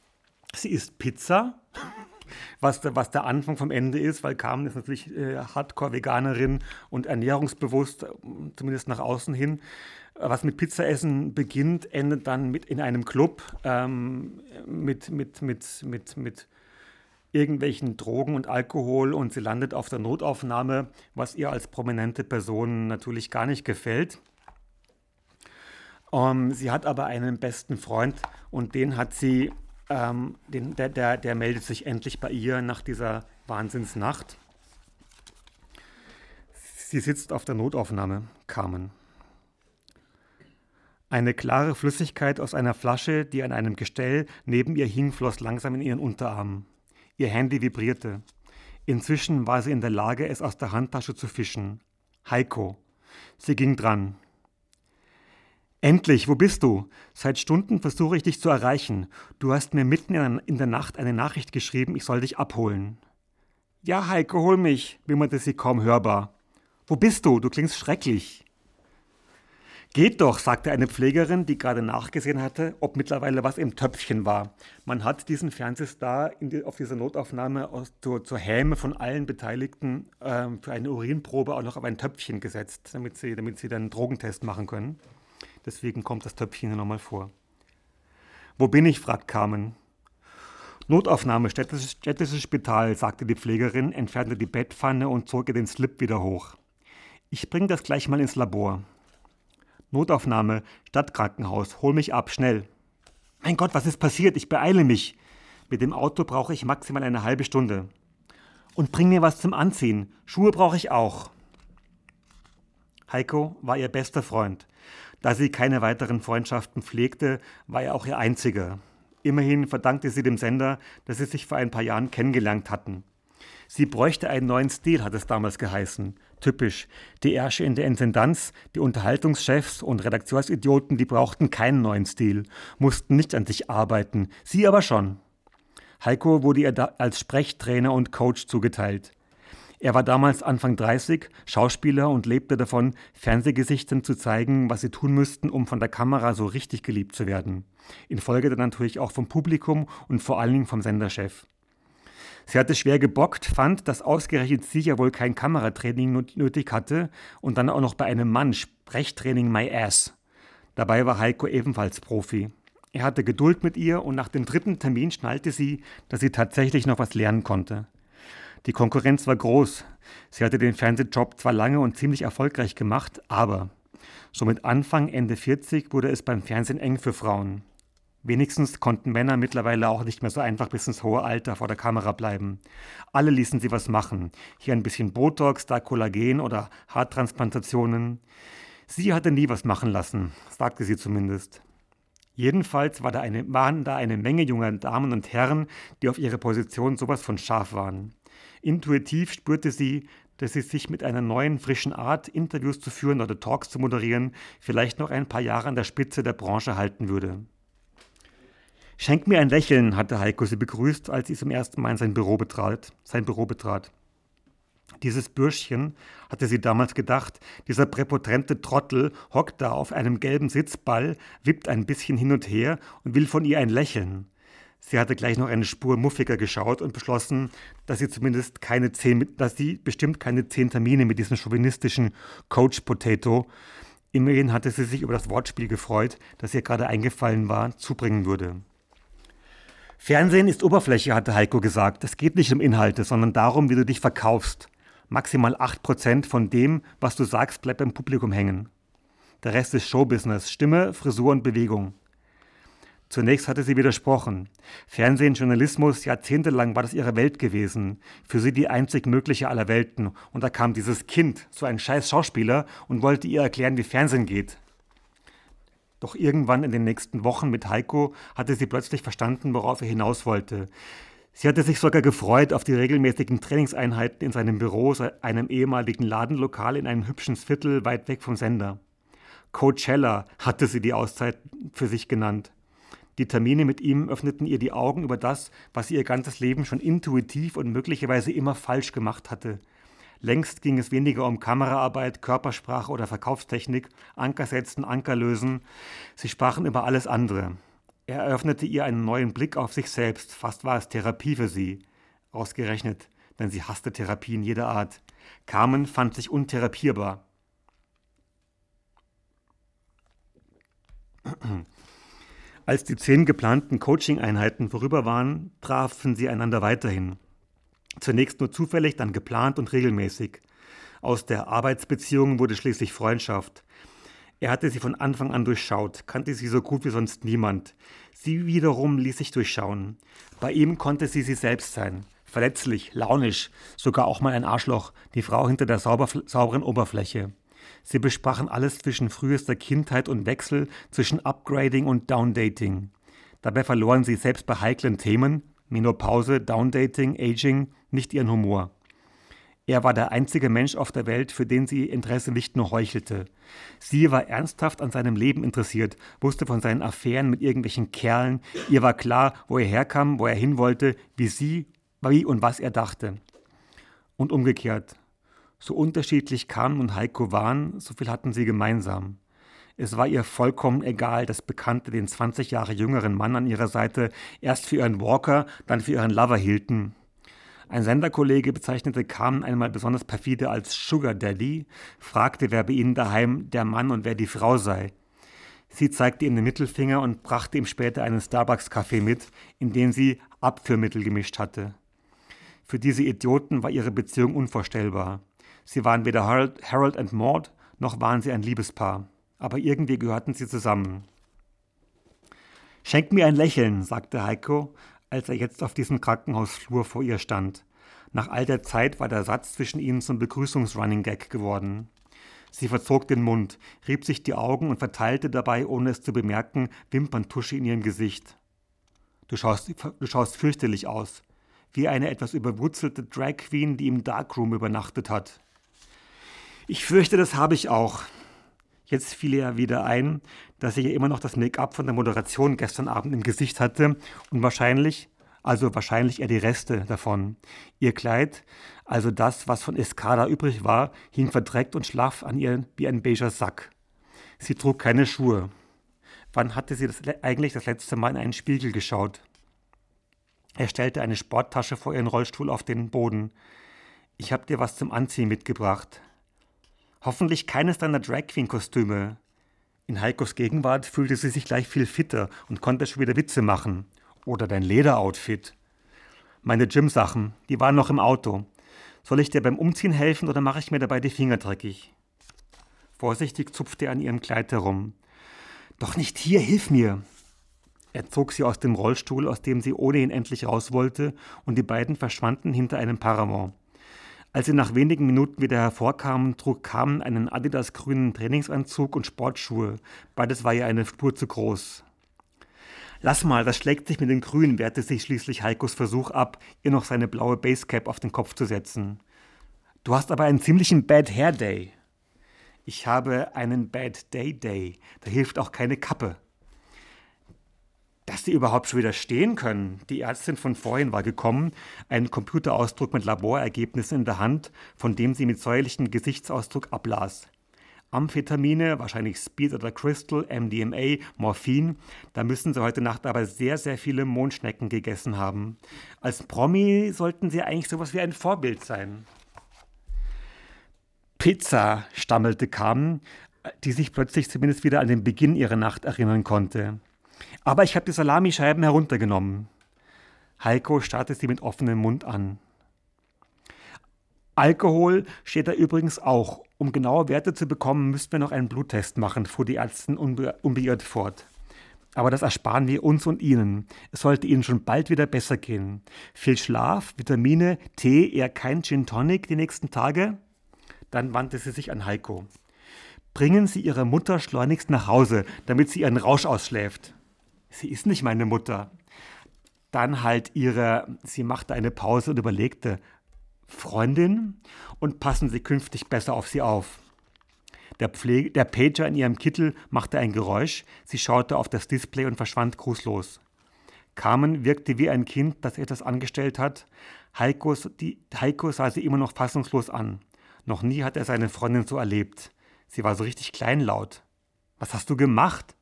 D: sie isst Pizza, was, der, was der Anfang vom Ende ist, weil Carmen ist natürlich äh, Hardcore-Veganerin und ernährungsbewusst, zumindest nach außen hin. Was mit Pizzaessen beginnt, endet dann mit in einem Club ähm, mit, mit, mit, mit, mit irgendwelchen Drogen und Alkohol und sie landet auf der Notaufnahme, was ihr als prominente Person natürlich gar nicht gefällt. Um, ähm, sie hat aber einen besten Freund und den hat sie, ähm, den, der, der, der meldet sich endlich bei ihr nach dieser Wahnsinnsnacht. Sie sitzt auf der Notaufnahme, Carmen. Eine klare Flüssigkeit aus einer Flasche, die an einem Gestell neben ihr hing, floss langsam in ihren Unterarm. Ihr Handy vibrierte. Inzwischen war sie in der Lage, es aus der Handtasche zu fischen. Heiko. Sie ging dran. Endlich, wo bist du? Seit Stunden versuche ich dich zu erreichen. Du hast mir mitten in der Nacht eine Nachricht geschrieben, ich soll dich abholen. Ja, Heiko, hol mich, wimmerte sie kaum hörbar. Wo bist du? Du klingst schrecklich. Geht doch, sagte eine Pflegerin, die gerade nachgesehen hatte, ob mittlerweile was im Töpfchen war. Man hat diesen Fernsehstar die, auf dieser Notaufnahme aus, zur, zur, Häme von allen Beteiligten ähm, für eine Urinprobe auch noch auf ein Töpfchen gesetzt, damit sie, damit sie dann einen Drogentest machen können. Deswegen kommt das Töpfchen hier nochmal vor. Wo bin ich? fragt Carmen. Notaufnahme, städtisches, städtisches Spital, sagte die Pflegerin, entfernte die Bettpfanne und zog ihr den Slip wieder hoch. Ich bringe das gleich mal ins Labor. Notaufnahme, Stadtkrankenhaus, hol mich ab, schnell. Mein Gott, was ist passiert? Ich beeile mich. Mit dem Auto brauche ich maximal eine halbe Stunde. Und bring mir was zum Anziehen. Schuhe brauche ich auch. Heiko war ihr bester Freund. Da sie keine weiteren Freundschaften pflegte, war er auch ihr einziger. Immerhin verdankte sie dem Sender, dass sie sich vor ein paar Jahren kennengelernt hatten. Sie bräuchte einen neuen Stil, hat es damals geheißen typisch. Die Ärsche in der Intendanz, die Unterhaltungschefs und Redaktionsidioten, die brauchten keinen neuen Stil, mussten nicht an sich arbeiten, sie aber schon. Heiko wurde ihr als Sprechtrainer und Coach zugeteilt. Er war damals Anfang 30, Schauspieler und lebte davon, Fernsehgesichtern zu zeigen, was sie tun müssten, um von der Kamera so richtig geliebt zu werden. In Folge dann natürlich auch vom Publikum und vor allen Dingen vom Senderchef. Sie hatte schwer gebockt, fand, dass ausgerechnet sie ja wohl kein Kameratraining nötig hatte und dann auch noch bei einem Mann Sprechtraining my ass. Dabei war Heiko ebenfalls Profi. Er hatte Geduld mit ihr und nach dem dritten Termin schnallte sie, dass sie tatsächlich noch was lernen konnte. Die Konkurrenz war groß. Sie hatte den Fernsehjob zwar lange und ziemlich erfolgreich gemacht, aber so mit Anfang, Ende 40 wurde es beim Fernsehen eng für Frauen. Wenigstens konnten Männer mittlerweile auch nicht mehr so einfach bis ins hohe Alter vor der Kamera bleiben. Alle ließen sie was machen. Hier ein bisschen Botox, da Kollagen oder Haartransplantationen. Sie hatte nie was machen lassen, sagte sie zumindest. Jedenfalls war da eine, waren da eine Menge junger Damen und Herren, die auf ihre Position sowas von scharf waren. Intuitiv spürte sie, dass sie sich mit einer neuen, frischen Art, Interviews zu führen oder Talks zu moderieren, vielleicht noch ein paar Jahre an der Spitze der Branche halten würde. Schenk mir ein Lächeln, hatte Heiko sie begrüßt, als sie zum ersten Mal in sein Büro betrat. Sein Büro betrat. Dieses Bürschchen, hatte sie damals gedacht, dieser präpotente Trottel hockt da auf einem gelben Sitzball, wippt ein bisschen hin und her und will von ihr ein Lächeln. Sie hatte gleich noch eine Spur muffiger geschaut und beschlossen, dass sie zumindest keine zehn, dass sie bestimmt keine zehn Termine mit diesem chauvinistischen Coach Potato, immerhin hatte sie sich über das Wortspiel gefreut, das ihr gerade eingefallen war, zubringen würde. Fernsehen ist Oberfläche, hatte Heiko gesagt. Es geht nicht um Inhalte, sondern darum, wie du dich verkaufst. Maximal 8% von dem, was du sagst, bleibt beim Publikum hängen. Der Rest ist Showbusiness, Stimme, Frisur und Bewegung. Zunächst hatte sie widersprochen. Fernsehen, Journalismus, jahrzehntelang war das ihre Welt gewesen. Für sie die einzig mögliche aller Welten. Und da kam dieses Kind, so ein scheiß Schauspieler, und wollte ihr erklären, wie Fernsehen geht. Doch irgendwann in den nächsten Wochen mit Heiko hatte sie plötzlich verstanden, worauf er hinaus wollte. Sie hatte sich sogar gefreut auf die regelmäßigen Trainingseinheiten in seinem Büro, einem ehemaligen Ladenlokal in einem hübschen Viertel weit weg vom Sender. Coachella hatte sie die Auszeit für sich genannt. Die Termine mit ihm öffneten ihr die Augen über das, was sie ihr ganzes Leben schon intuitiv und möglicherweise immer falsch gemacht hatte. Längst ging es weniger um Kameraarbeit, Körpersprache oder Verkaufstechnik, Anker setzen, Anker lösen. Sie sprachen über alles andere. Er eröffnete ihr einen neuen Blick auf sich selbst. Fast war es Therapie für sie. Ausgerechnet, denn sie hasste Therapien jeder Art. Carmen fand sich untherapierbar. Als die zehn geplanten Coaching-Einheiten vorüber waren, trafen sie einander weiterhin. Zunächst nur zufällig, dann geplant und regelmäßig. Aus der Arbeitsbeziehung wurde schließlich Freundschaft. Er hatte sie von Anfang an durchschaut, kannte sie so gut wie sonst niemand. Sie wiederum ließ sich durchschauen. Bei ihm konnte sie sie selbst sein. Verletzlich, launisch, sogar auch mal ein Arschloch, die Frau hinter der sauber, sauberen Oberfläche. Sie besprachen alles zwischen frühester Kindheit und Wechsel, zwischen Upgrading und Downdating. Dabei verloren sie selbst bei heiklen Themen, Menopause, Downdating, Aging, nicht ihren Humor. Er war der einzige Mensch auf der Welt, für den sie Interesse nicht nur heuchelte. Sie war ernsthaft an seinem Leben interessiert, wusste von seinen Affären mit irgendwelchen Kerlen. Ihr war klar, wo er herkam, wo er hin wollte, wie sie, wie und was er dachte. Und umgekehrt. So unterschiedlich Carmen und Heiko waren, so viel hatten sie gemeinsam. Es war ihr vollkommen egal, dass Bekannte den 20 Jahre jüngeren Mann an ihrer Seite erst für ihren Walker, dann für ihren Lover hielten. Ein Senderkollege bezeichnete Carmen einmal besonders perfide als Sugar Daddy, fragte, wer bei ihnen daheim der Mann und wer die Frau sei. Sie zeigte ihm den Mittelfinger und brachte ihm später einen Starbucks-Kaffee mit, in den sie Abführmittel gemischt hatte. Für diese Idioten war ihre Beziehung unvorstellbar. Sie waren weder Harold, Harold und Maud, noch waren sie ein Liebespaar. Aber irgendwie gehörten sie zusammen. Schenk mir ein Lächeln, sagte Heiko, als er jetzt auf diesem Krankenhausflur vor ihr stand. Nach all der Zeit war der Satz zwischen ihnen zum Begrüßungsrunning-Gag geworden. Sie verzog den Mund, rieb sich die Augen und verteilte dabei, ohne es zu bemerken, Wimperntusche in ihrem Gesicht. Du schaust, du schaust fürchterlich aus, wie eine etwas überwurzelte Drag Queen, die im Darkroom übernachtet hat. Ich fürchte, das habe ich auch. Jetzt fiel ihr wieder ein, dass sie ja immer noch das Make-up von der Moderation gestern Abend im Gesicht hatte und wahrscheinlich, also wahrscheinlich eher die Reste davon. Ihr Kleid, also das, was von Escada übrig war, hing verdreckt und schlaff an ihr wie ein beiger Sack. Sie trug keine Schuhe. Wann hatte sie das, eigentlich das letzte Mal in einen Spiegel geschaut? Er stellte eine Sporttasche vor ihren Rollstuhl auf den Boden. Ich hab dir was zum Anziehen mitgebracht. Hoffentlich keines deiner Drag Queen Kostüme. In Heikos Gegenwart fühlte sie sich gleich viel fitter und konnte schon wieder Witze machen. Oder dein Lederoutfit. Meine Gym-Sachen, die waren noch im Auto. Soll ich dir beim Umziehen helfen oder mache ich mir dabei die Finger dreckig? Vorsichtig zupfte er an ihrem Kleid herum. Doch nicht hier, hilf mir! Er zog sie aus dem Rollstuhl, aus dem sie ohnehin endlich raus wollte, und die beiden verschwanden hinter einem Paramount. Als sie nach wenigen Minuten wieder hervorkamen, trug Carmen einen Adidas-grünen Trainingsanzug und Sportschuhe. Beides war ihr eine Spur zu groß. Lass mal, das schlägt sich mit den Grünen, wehrte sich schließlich Heikos Versuch ab, ihr noch seine blaue Basecap auf den Kopf zu setzen. Du hast aber einen ziemlichen Bad Hair Day. Ich habe einen Bad Day Day. Da hilft auch keine Kappe dass sie überhaupt schon wieder stehen können. Die Ärztin von vorhin war gekommen, einen Computerausdruck mit Laborergebnissen in der Hand, von dem sie mit säuerlichem Gesichtsausdruck ablas. Amphetamine, wahrscheinlich Speed oder Crystal, MDMA, Morphin. Da müssen sie heute Nacht aber sehr, sehr viele Mondschnecken gegessen haben. Als Promi sollten sie eigentlich sowas wie ein Vorbild sein. Pizza, stammelte Carmen, die sich plötzlich zumindest wieder an den Beginn ihrer Nacht erinnern konnte. Aber ich habe die Salamischeiben heruntergenommen. Heiko starrte sie mit offenem Mund an. Alkohol steht da übrigens auch. Um genaue Werte zu bekommen, müssten wir noch einen Bluttest machen, fuhr die Ärztin unbe unbeirrt fort. Aber das ersparen wir uns und Ihnen. Es sollte Ihnen schon bald wieder besser gehen. Viel Schlaf, Vitamine, Tee, eher kein Gin Tonic die nächsten Tage? Dann wandte sie sich an Heiko. Bringen Sie Ihre Mutter schleunigst nach Hause, damit sie ihren Rausch ausschläft sie ist nicht meine Mutter. Dann halt ihre, sie machte eine Pause und überlegte, Freundin und passen Sie künftig besser auf sie auf. Der, Pflege, der Pager in ihrem Kittel machte ein Geräusch, sie schaute auf das Display und verschwand grußlos. Carmen wirkte wie ein Kind, das etwas angestellt hat. Heiko, die, Heiko sah sie immer noch fassungslos an. Noch nie hat er seine Freundin so erlebt. Sie war so richtig kleinlaut. Was hast du gemacht?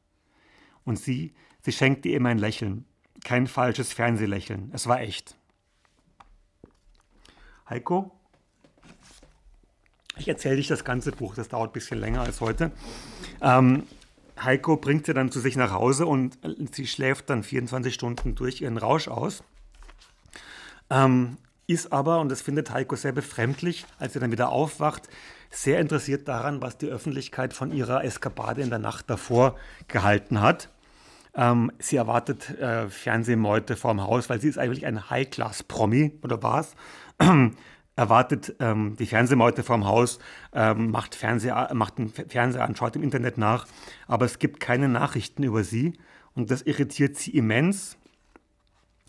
D: Und sie, Sie schenkte ihm ein Lächeln. Kein falsches Fernsehlächeln. Es war echt. Heiko, ich erzähle dich das ganze Buch, das dauert ein bisschen länger als heute. Ähm, Heiko bringt sie dann zu sich nach Hause und sie schläft dann 24 Stunden durch ihren Rausch aus. Ähm, ist aber, und das findet Heiko sehr befremdlich, als er dann wieder aufwacht, sehr interessiert daran, was die Öffentlichkeit von ihrer Eskapade in der Nacht davor gehalten hat. Ähm, sie erwartet äh, Fernsehmeute vorm Haus, weil sie ist eigentlich ein High-Class-Promi, oder was? erwartet ähm, die Fernsehmeute vorm Haus, ähm, macht, Fernseher, macht einen Fernseher an, schaut im Internet nach, aber es gibt keine Nachrichten über sie und das irritiert sie immens,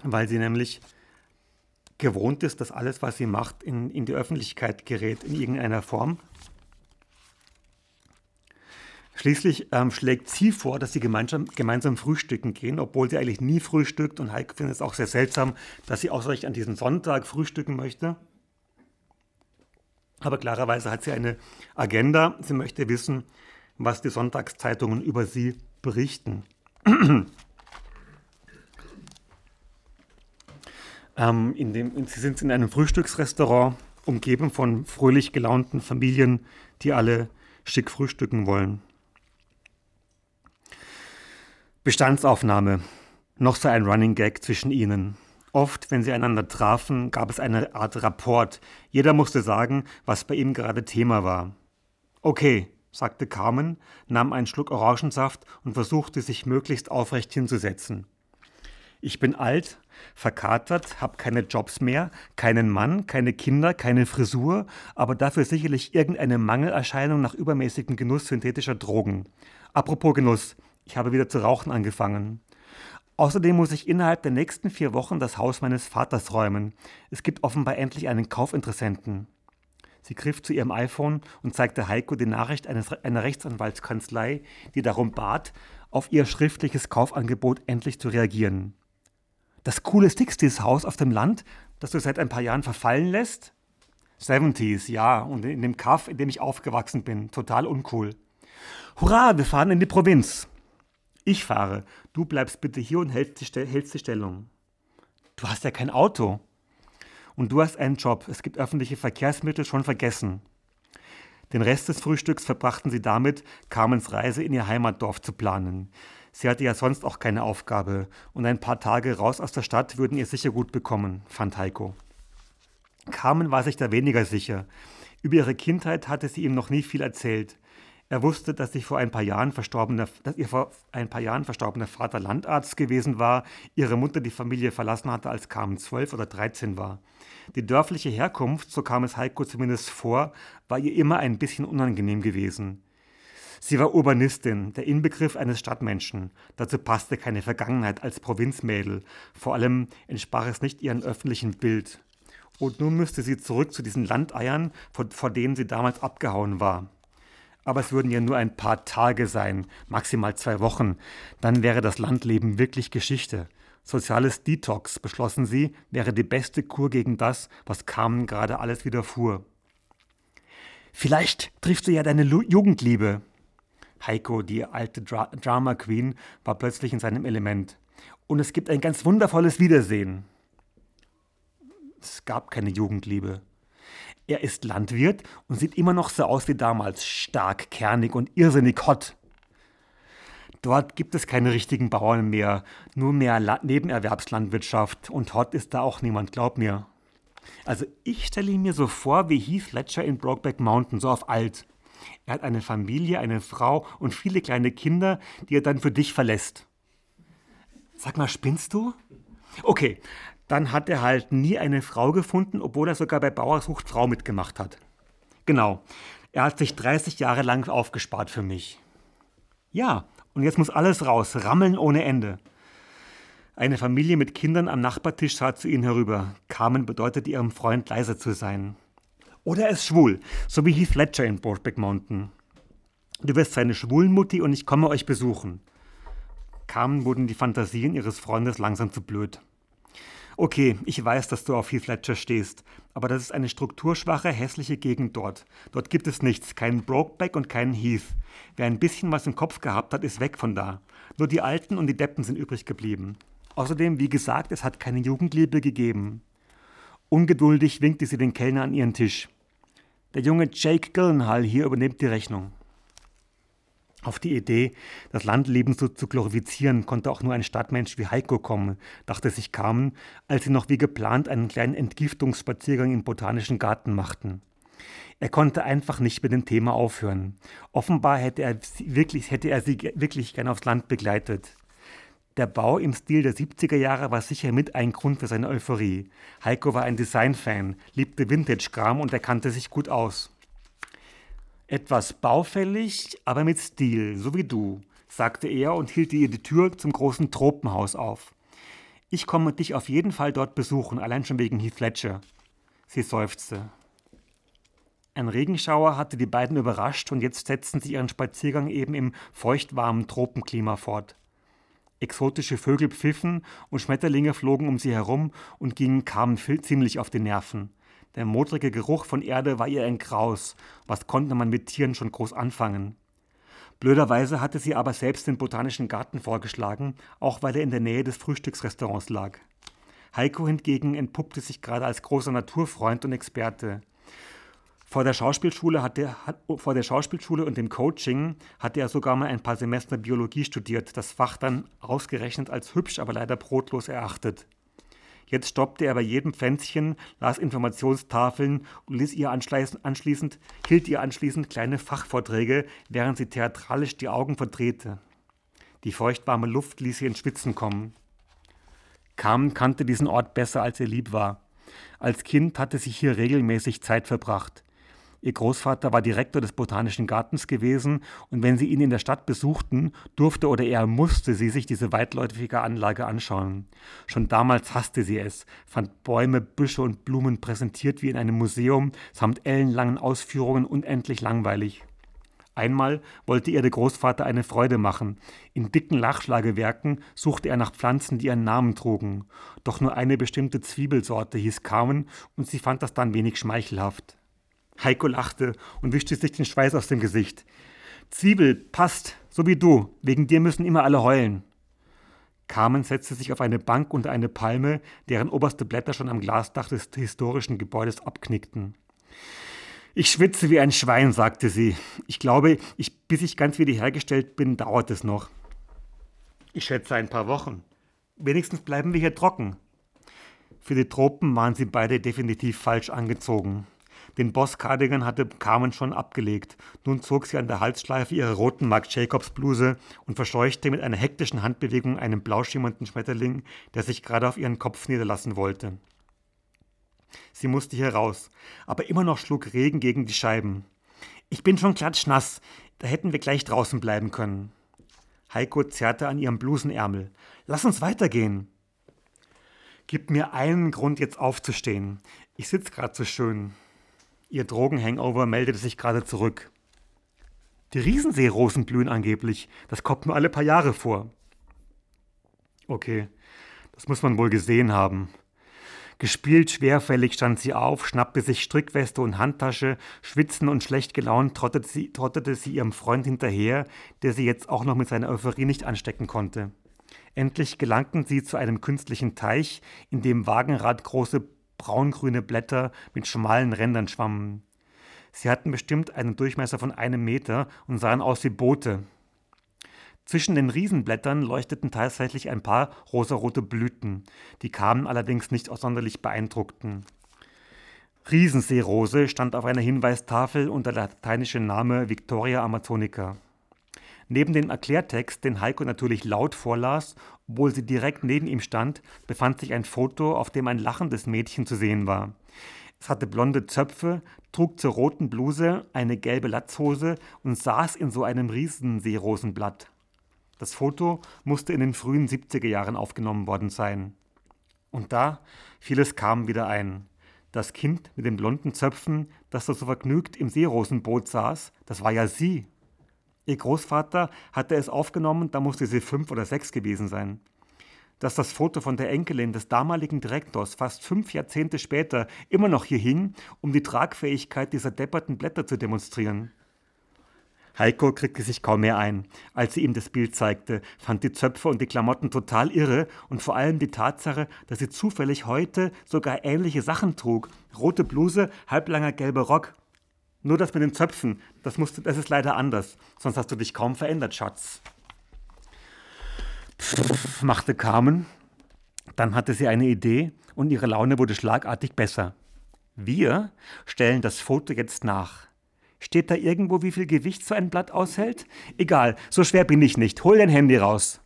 D: weil sie nämlich gewohnt ist, dass alles, was sie macht, in, in die Öffentlichkeit gerät in irgendeiner Form. Schließlich ähm, schlägt sie vor, dass sie gemeinsam, gemeinsam frühstücken gehen, obwohl sie eigentlich nie frühstückt. Und Heike findet es auch sehr seltsam, dass sie ausreichend an diesem Sonntag frühstücken möchte. Aber klarerweise hat sie eine Agenda. Sie möchte wissen, was die Sonntagszeitungen über sie berichten. ähm, in dem, sie sind in einem Frühstücksrestaurant, umgeben von fröhlich gelaunten Familien, die alle schick frühstücken wollen. Bestandsaufnahme. Noch so ein Running Gag zwischen ihnen. Oft, wenn sie einander trafen, gab es eine Art Rapport. Jeder musste sagen, was bei ihm gerade Thema war. Okay, sagte Carmen, nahm einen Schluck Orangensaft und versuchte sich möglichst aufrecht hinzusetzen. Ich bin alt, verkatert, hab keine Jobs mehr, keinen Mann, keine Kinder, keine Frisur, aber dafür sicherlich irgendeine Mangelerscheinung nach übermäßigem Genuss synthetischer Drogen. Apropos Genuss, ich habe wieder zu rauchen angefangen. Außerdem muss ich innerhalb der nächsten vier Wochen das Haus meines Vaters räumen. Es gibt offenbar endlich einen Kaufinteressenten. Sie griff zu ihrem iPhone und zeigte Heiko die Nachricht eines, einer Rechtsanwaltskanzlei, die darum bat, auf ihr schriftliches Kaufangebot endlich zu reagieren. Das coole ist dieses Haus auf dem Land, das du seit ein paar Jahren verfallen lässt? 70s, ja, und in dem Kaff, in dem ich aufgewachsen bin. Total uncool. Hurra, wir fahren in die Provinz. Ich fahre. Du bleibst bitte hier und hältst die, hältst die Stellung. Du hast ja kein Auto. Und du hast einen Job. Es gibt öffentliche Verkehrsmittel schon vergessen. Den Rest des Frühstücks verbrachten sie damit, Carmens Reise in ihr Heimatdorf zu planen. Sie hatte ja sonst auch keine Aufgabe und ein paar Tage raus aus der Stadt würden ihr sicher gut bekommen, fand Heiko. Carmen war sich da weniger sicher. Über ihre Kindheit hatte sie ihm noch nie viel erzählt. Er wusste, dass, sich vor ein paar Jahren verstorbener, dass ihr vor ein paar Jahren verstorbener Vater Landarzt gewesen war, ihre Mutter die Familie verlassen hatte, als Carmen zwölf oder dreizehn war. Die dörfliche Herkunft, so kam es Heiko zumindest vor, war ihr immer ein bisschen unangenehm gewesen. Sie war Urbanistin, der Inbegriff eines Stadtmenschen. Dazu passte keine Vergangenheit als Provinzmädel. Vor allem entsprach es nicht ihrem öffentlichen Bild. Und nun müsste sie zurück zu diesen Landeiern, vor, vor denen sie damals abgehauen war. Aber es würden ja nur ein paar Tage sein, maximal zwei Wochen. Dann wäre das Landleben wirklich Geschichte. Soziales Detox, beschlossen sie, wäre die beste Kur gegen das, was Carmen gerade alles widerfuhr. Vielleicht triffst du ja deine Lu Jugendliebe. Heiko, die alte Dra Drama Queen, war plötzlich in seinem Element. Und es gibt ein ganz wundervolles Wiedersehen. Es gab keine Jugendliebe. Er ist Landwirt und sieht immer noch so aus wie damals, stark, kernig und irrsinnig hot. Dort gibt es keine richtigen Bauern mehr, nur mehr La Nebenerwerbslandwirtschaft und hot ist da auch niemand, glaub mir. Also ich stelle ihn mir so vor wie Heath Ledger in Brokeback Mountain, so auf alt. Er hat eine Familie, eine Frau und viele kleine Kinder, die er dann für dich verlässt. Sag mal, spinnst du? Okay, dann hat er halt nie eine Frau gefunden, obwohl er sogar bei Bauersucht Frau mitgemacht hat. Genau, er hat sich 30 Jahre lang aufgespart für mich. Ja, und jetzt muss alles raus, rammeln ohne Ende. Eine Familie mit Kindern am Nachbartisch sah zu ihnen herüber. Carmen bedeutete ihrem Freund leise zu sein. Oder er ist schwul, so wie Heath Ledger in Broadback Mountain. Du wirst seine Schwulenmutti und ich komme euch besuchen. Carmen wurden die Fantasien ihres Freundes langsam zu blöd. Okay, ich weiß, dass du auf Heath Ledger stehst, aber das ist eine strukturschwache, hässliche Gegend dort. Dort gibt es nichts, keinen Brokeback und keinen Heath. Wer ein bisschen was im Kopf gehabt hat, ist weg von da. Nur die Alten und die Deppen sind übrig geblieben. Außerdem, wie gesagt, es hat keine Jugendliebe gegeben. Ungeduldig winkte sie den Kellner an ihren Tisch. Der junge Jake Gillenhall hier übernimmt die Rechnung. Auf die Idee, das Landleben so zu glorifizieren, konnte auch nur ein Stadtmensch wie Heiko kommen, dachte sich Carmen, als sie noch wie geplant einen kleinen Entgiftungsspaziergang im Botanischen Garten machten. Er konnte einfach nicht mit dem Thema aufhören. Offenbar hätte er, wirklich, hätte er sie wirklich gern aufs Land begleitet. Der Bau im Stil der 70er Jahre war sicher mit ein Grund für seine Euphorie. Heiko war ein Designfan, liebte Vintage-Kram und er kannte sich gut aus. Etwas baufällig, aber mit Stil, so wie du, sagte er und hielt ihr die Tür zum großen Tropenhaus auf. Ich komme dich auf jeden Fall dort besuchen, allein schon wegen Heath Ledger. Sie seufzte. Ein Regenschauer hatte die beiden überrascht und jetzt setzten sie ihren Spaziergang eben im feuchtwarmen Tropenklima fort. Exotische Vögel pfiffen und Schmetterlinge flogen um sie herum und gingen kamen ziemlich auf die Nerven. Der modrige Geruch von Erde war ihr ein Graus. Was konnte man mit Tieren schon groß anfangen? Blöderweise hatte sie aber selbst den botanischen Garten vorgeschlagen, auch weil er in der Nähe des Frühstücksrestaurants lag. Heiko hingegen entpuppte sich gerade als großer Naturfreund und Experte. Vor der Schauspielschule, hatte, hat, vor der Schauspielschule und dem Coaching hatte er sogar mal ein paar Semester Biologie studiert, das Fach dann ausgerechnet als hübsch, aber leider brotlos erachtet. Jetzt stoppte er bei jedem Pfänzchen, las Informationstafeln und ließ ihr anschließend, hielt ihr anschließend kleine Fachvorträge, während sie theatralisch die Augen verdrehte. Die feuchtwarme Luft ließ sie in Schwitzen kommen. Carmen kannte diesen Ort besser, als ihr lieb war. Als Kind hatte sie hier regelmäßig Zeit verbracht. Ihr Großvater war Direktor des Botanischen Gartens gewesen und wenn sie ihn in der Stadt besuchten, durfte oder eher musste sie sich diese weitläufige Anlage anschauen. Schon damals hasste sie es, fand Bäume, Büsche und Blumen präsentiert wie in einem Museum samt ellenlangen Ausführungen unendlich langweilig. Einmal wollte ihr der Großvater eine Freude machen. In dicken Lachschlagewerken suchte er nach Pflanzen, die ihren Namen trugen. Doch nur eine bestimmte Zwiebelsorte hieß Carmen und sie fand das dann wenig schmeichelhaft. Heiko lachte und wischte sich den Schweiß aus dem Gesicht. Zwiebel, passt, so wie du. Wegen dir müssen immer alle heulen. Carmen setzte sich auf eine Bank unter eine Palme, deren oberste Blätter schon am Glasdach des historischen Gebäudes abknickten. Ich schwitze wie ein Schwein, sagte sie. Ich glaube, ich, bis ich ganz wiederhergestellt bin, dauert es noch. Ich schätze ein paar Wochen. Wenigstens bleiben wir hier trocken. Für die Tropen waren sie beide definitiv falsch angezogen. Den Boss-Cardigan hatte Carmen schon abgelegt. Nun zog sie an der Halsschleife ihre roten Marc Jacobs Bluse und verscheuchte mit einer hektischen Handbewegung einen blauschimmernden Schmetterling, der sich gerade auf ihren Kopf niederlassen wollte. Sie musste hier raus, aber immer noch schlug Regen gegen die Scheiben. Ich bin schon klatschnass, da hätten wir gleich draußen bleiben können. Heiko zerrte an ihrem Blusenärmel. Lass uns weitergehen. Gib mir einen Grund, jetzt aufzustehen. Ich sitz grad so schön. Ihr Drogenhangover meldete sich gerade zurück. Die Riesenseerosen blühen angeblich. Das kommt nur alle paar Jahre vor. Okay, das muss man wohl gesehen haben. Gespielt schwerfällig stand sie auf, schnappte sich Strickweste und Handtasche, schwitzend und schlecht gelaunt trottete sie, trottete sie ihrem Freund hinterher, der sie jetzt auch noch mit seiner Euphorie nicht anstecken konnte. Endlich gelangten sie zu einem künstlichen Teich, in dem Wagenrad große braungrüne Blätter mit schmalen Rändern schwammen. Sie hatten bestimmt einen Durchmesser von einem Meter und sahen aus wie Boote. Zwischen den Riesenblättern leuchteten tatsächlich ein paar rosarote Blüten, die kamen allerdings nicht aus sonderlich beeindruckten. Riesenseerose stand auf einer Hinweistafel und der lateinische Name Victoria Amazonica. Neben dem Erklärtext, den Heiko natürlich laut vorlas, obwohl sie direkt neben ihm stand, befand sich ein Foto, auf dem ein lachendes Mädchen zu sehen war. Es hatte blonde Zöpfe, trug zur roten Bluse eine gelbe Latzhose und saß in so einem Riesenseerosenblatt. Das Foto musste in den frühen 70er Jahren aufgenommen worden sein. Und da fiel es Carmen wieder ein. Das Kind mit den blonden Zöpfen, das da so vergnügt im Seerosenboot saß, das war ja sie. Ihr Großvater hatte es aufgenommen, da musste sie fünf oder sechs gewesen sein. Dass das Foto von der Enkelin des damaligen Direktors fast fünf Jahrzehnte später immer noch hier hing, um die Tragfähigkeit dieser depperten Blätter zu demonstrieren. Heiko kriegte sich kaum mehr ein. Als sie ihm das Bild zeigte, fand die Zöpfe und die Klamotten total irre und vor allem die Tatsache, dass sie zufällig heute sogar ähnliche Sachen trug. Rote Bluse, halblanger gelber Rock. Nur das mit den Zöpfen, das, musst, das ist leider anders. Sonst hast du dich kaum verändert, Schatz. Pff, machte Carmen. Dann hatte sie eine Idee und ihre Laune wurde schlagartig besser. Wir stellen das Foto jetzt nach. Steht da irgendwo, wie viel Gewicht so ein Blatt aushält? Egal, so schwer bin ich nicht. Hol dein Handy raus.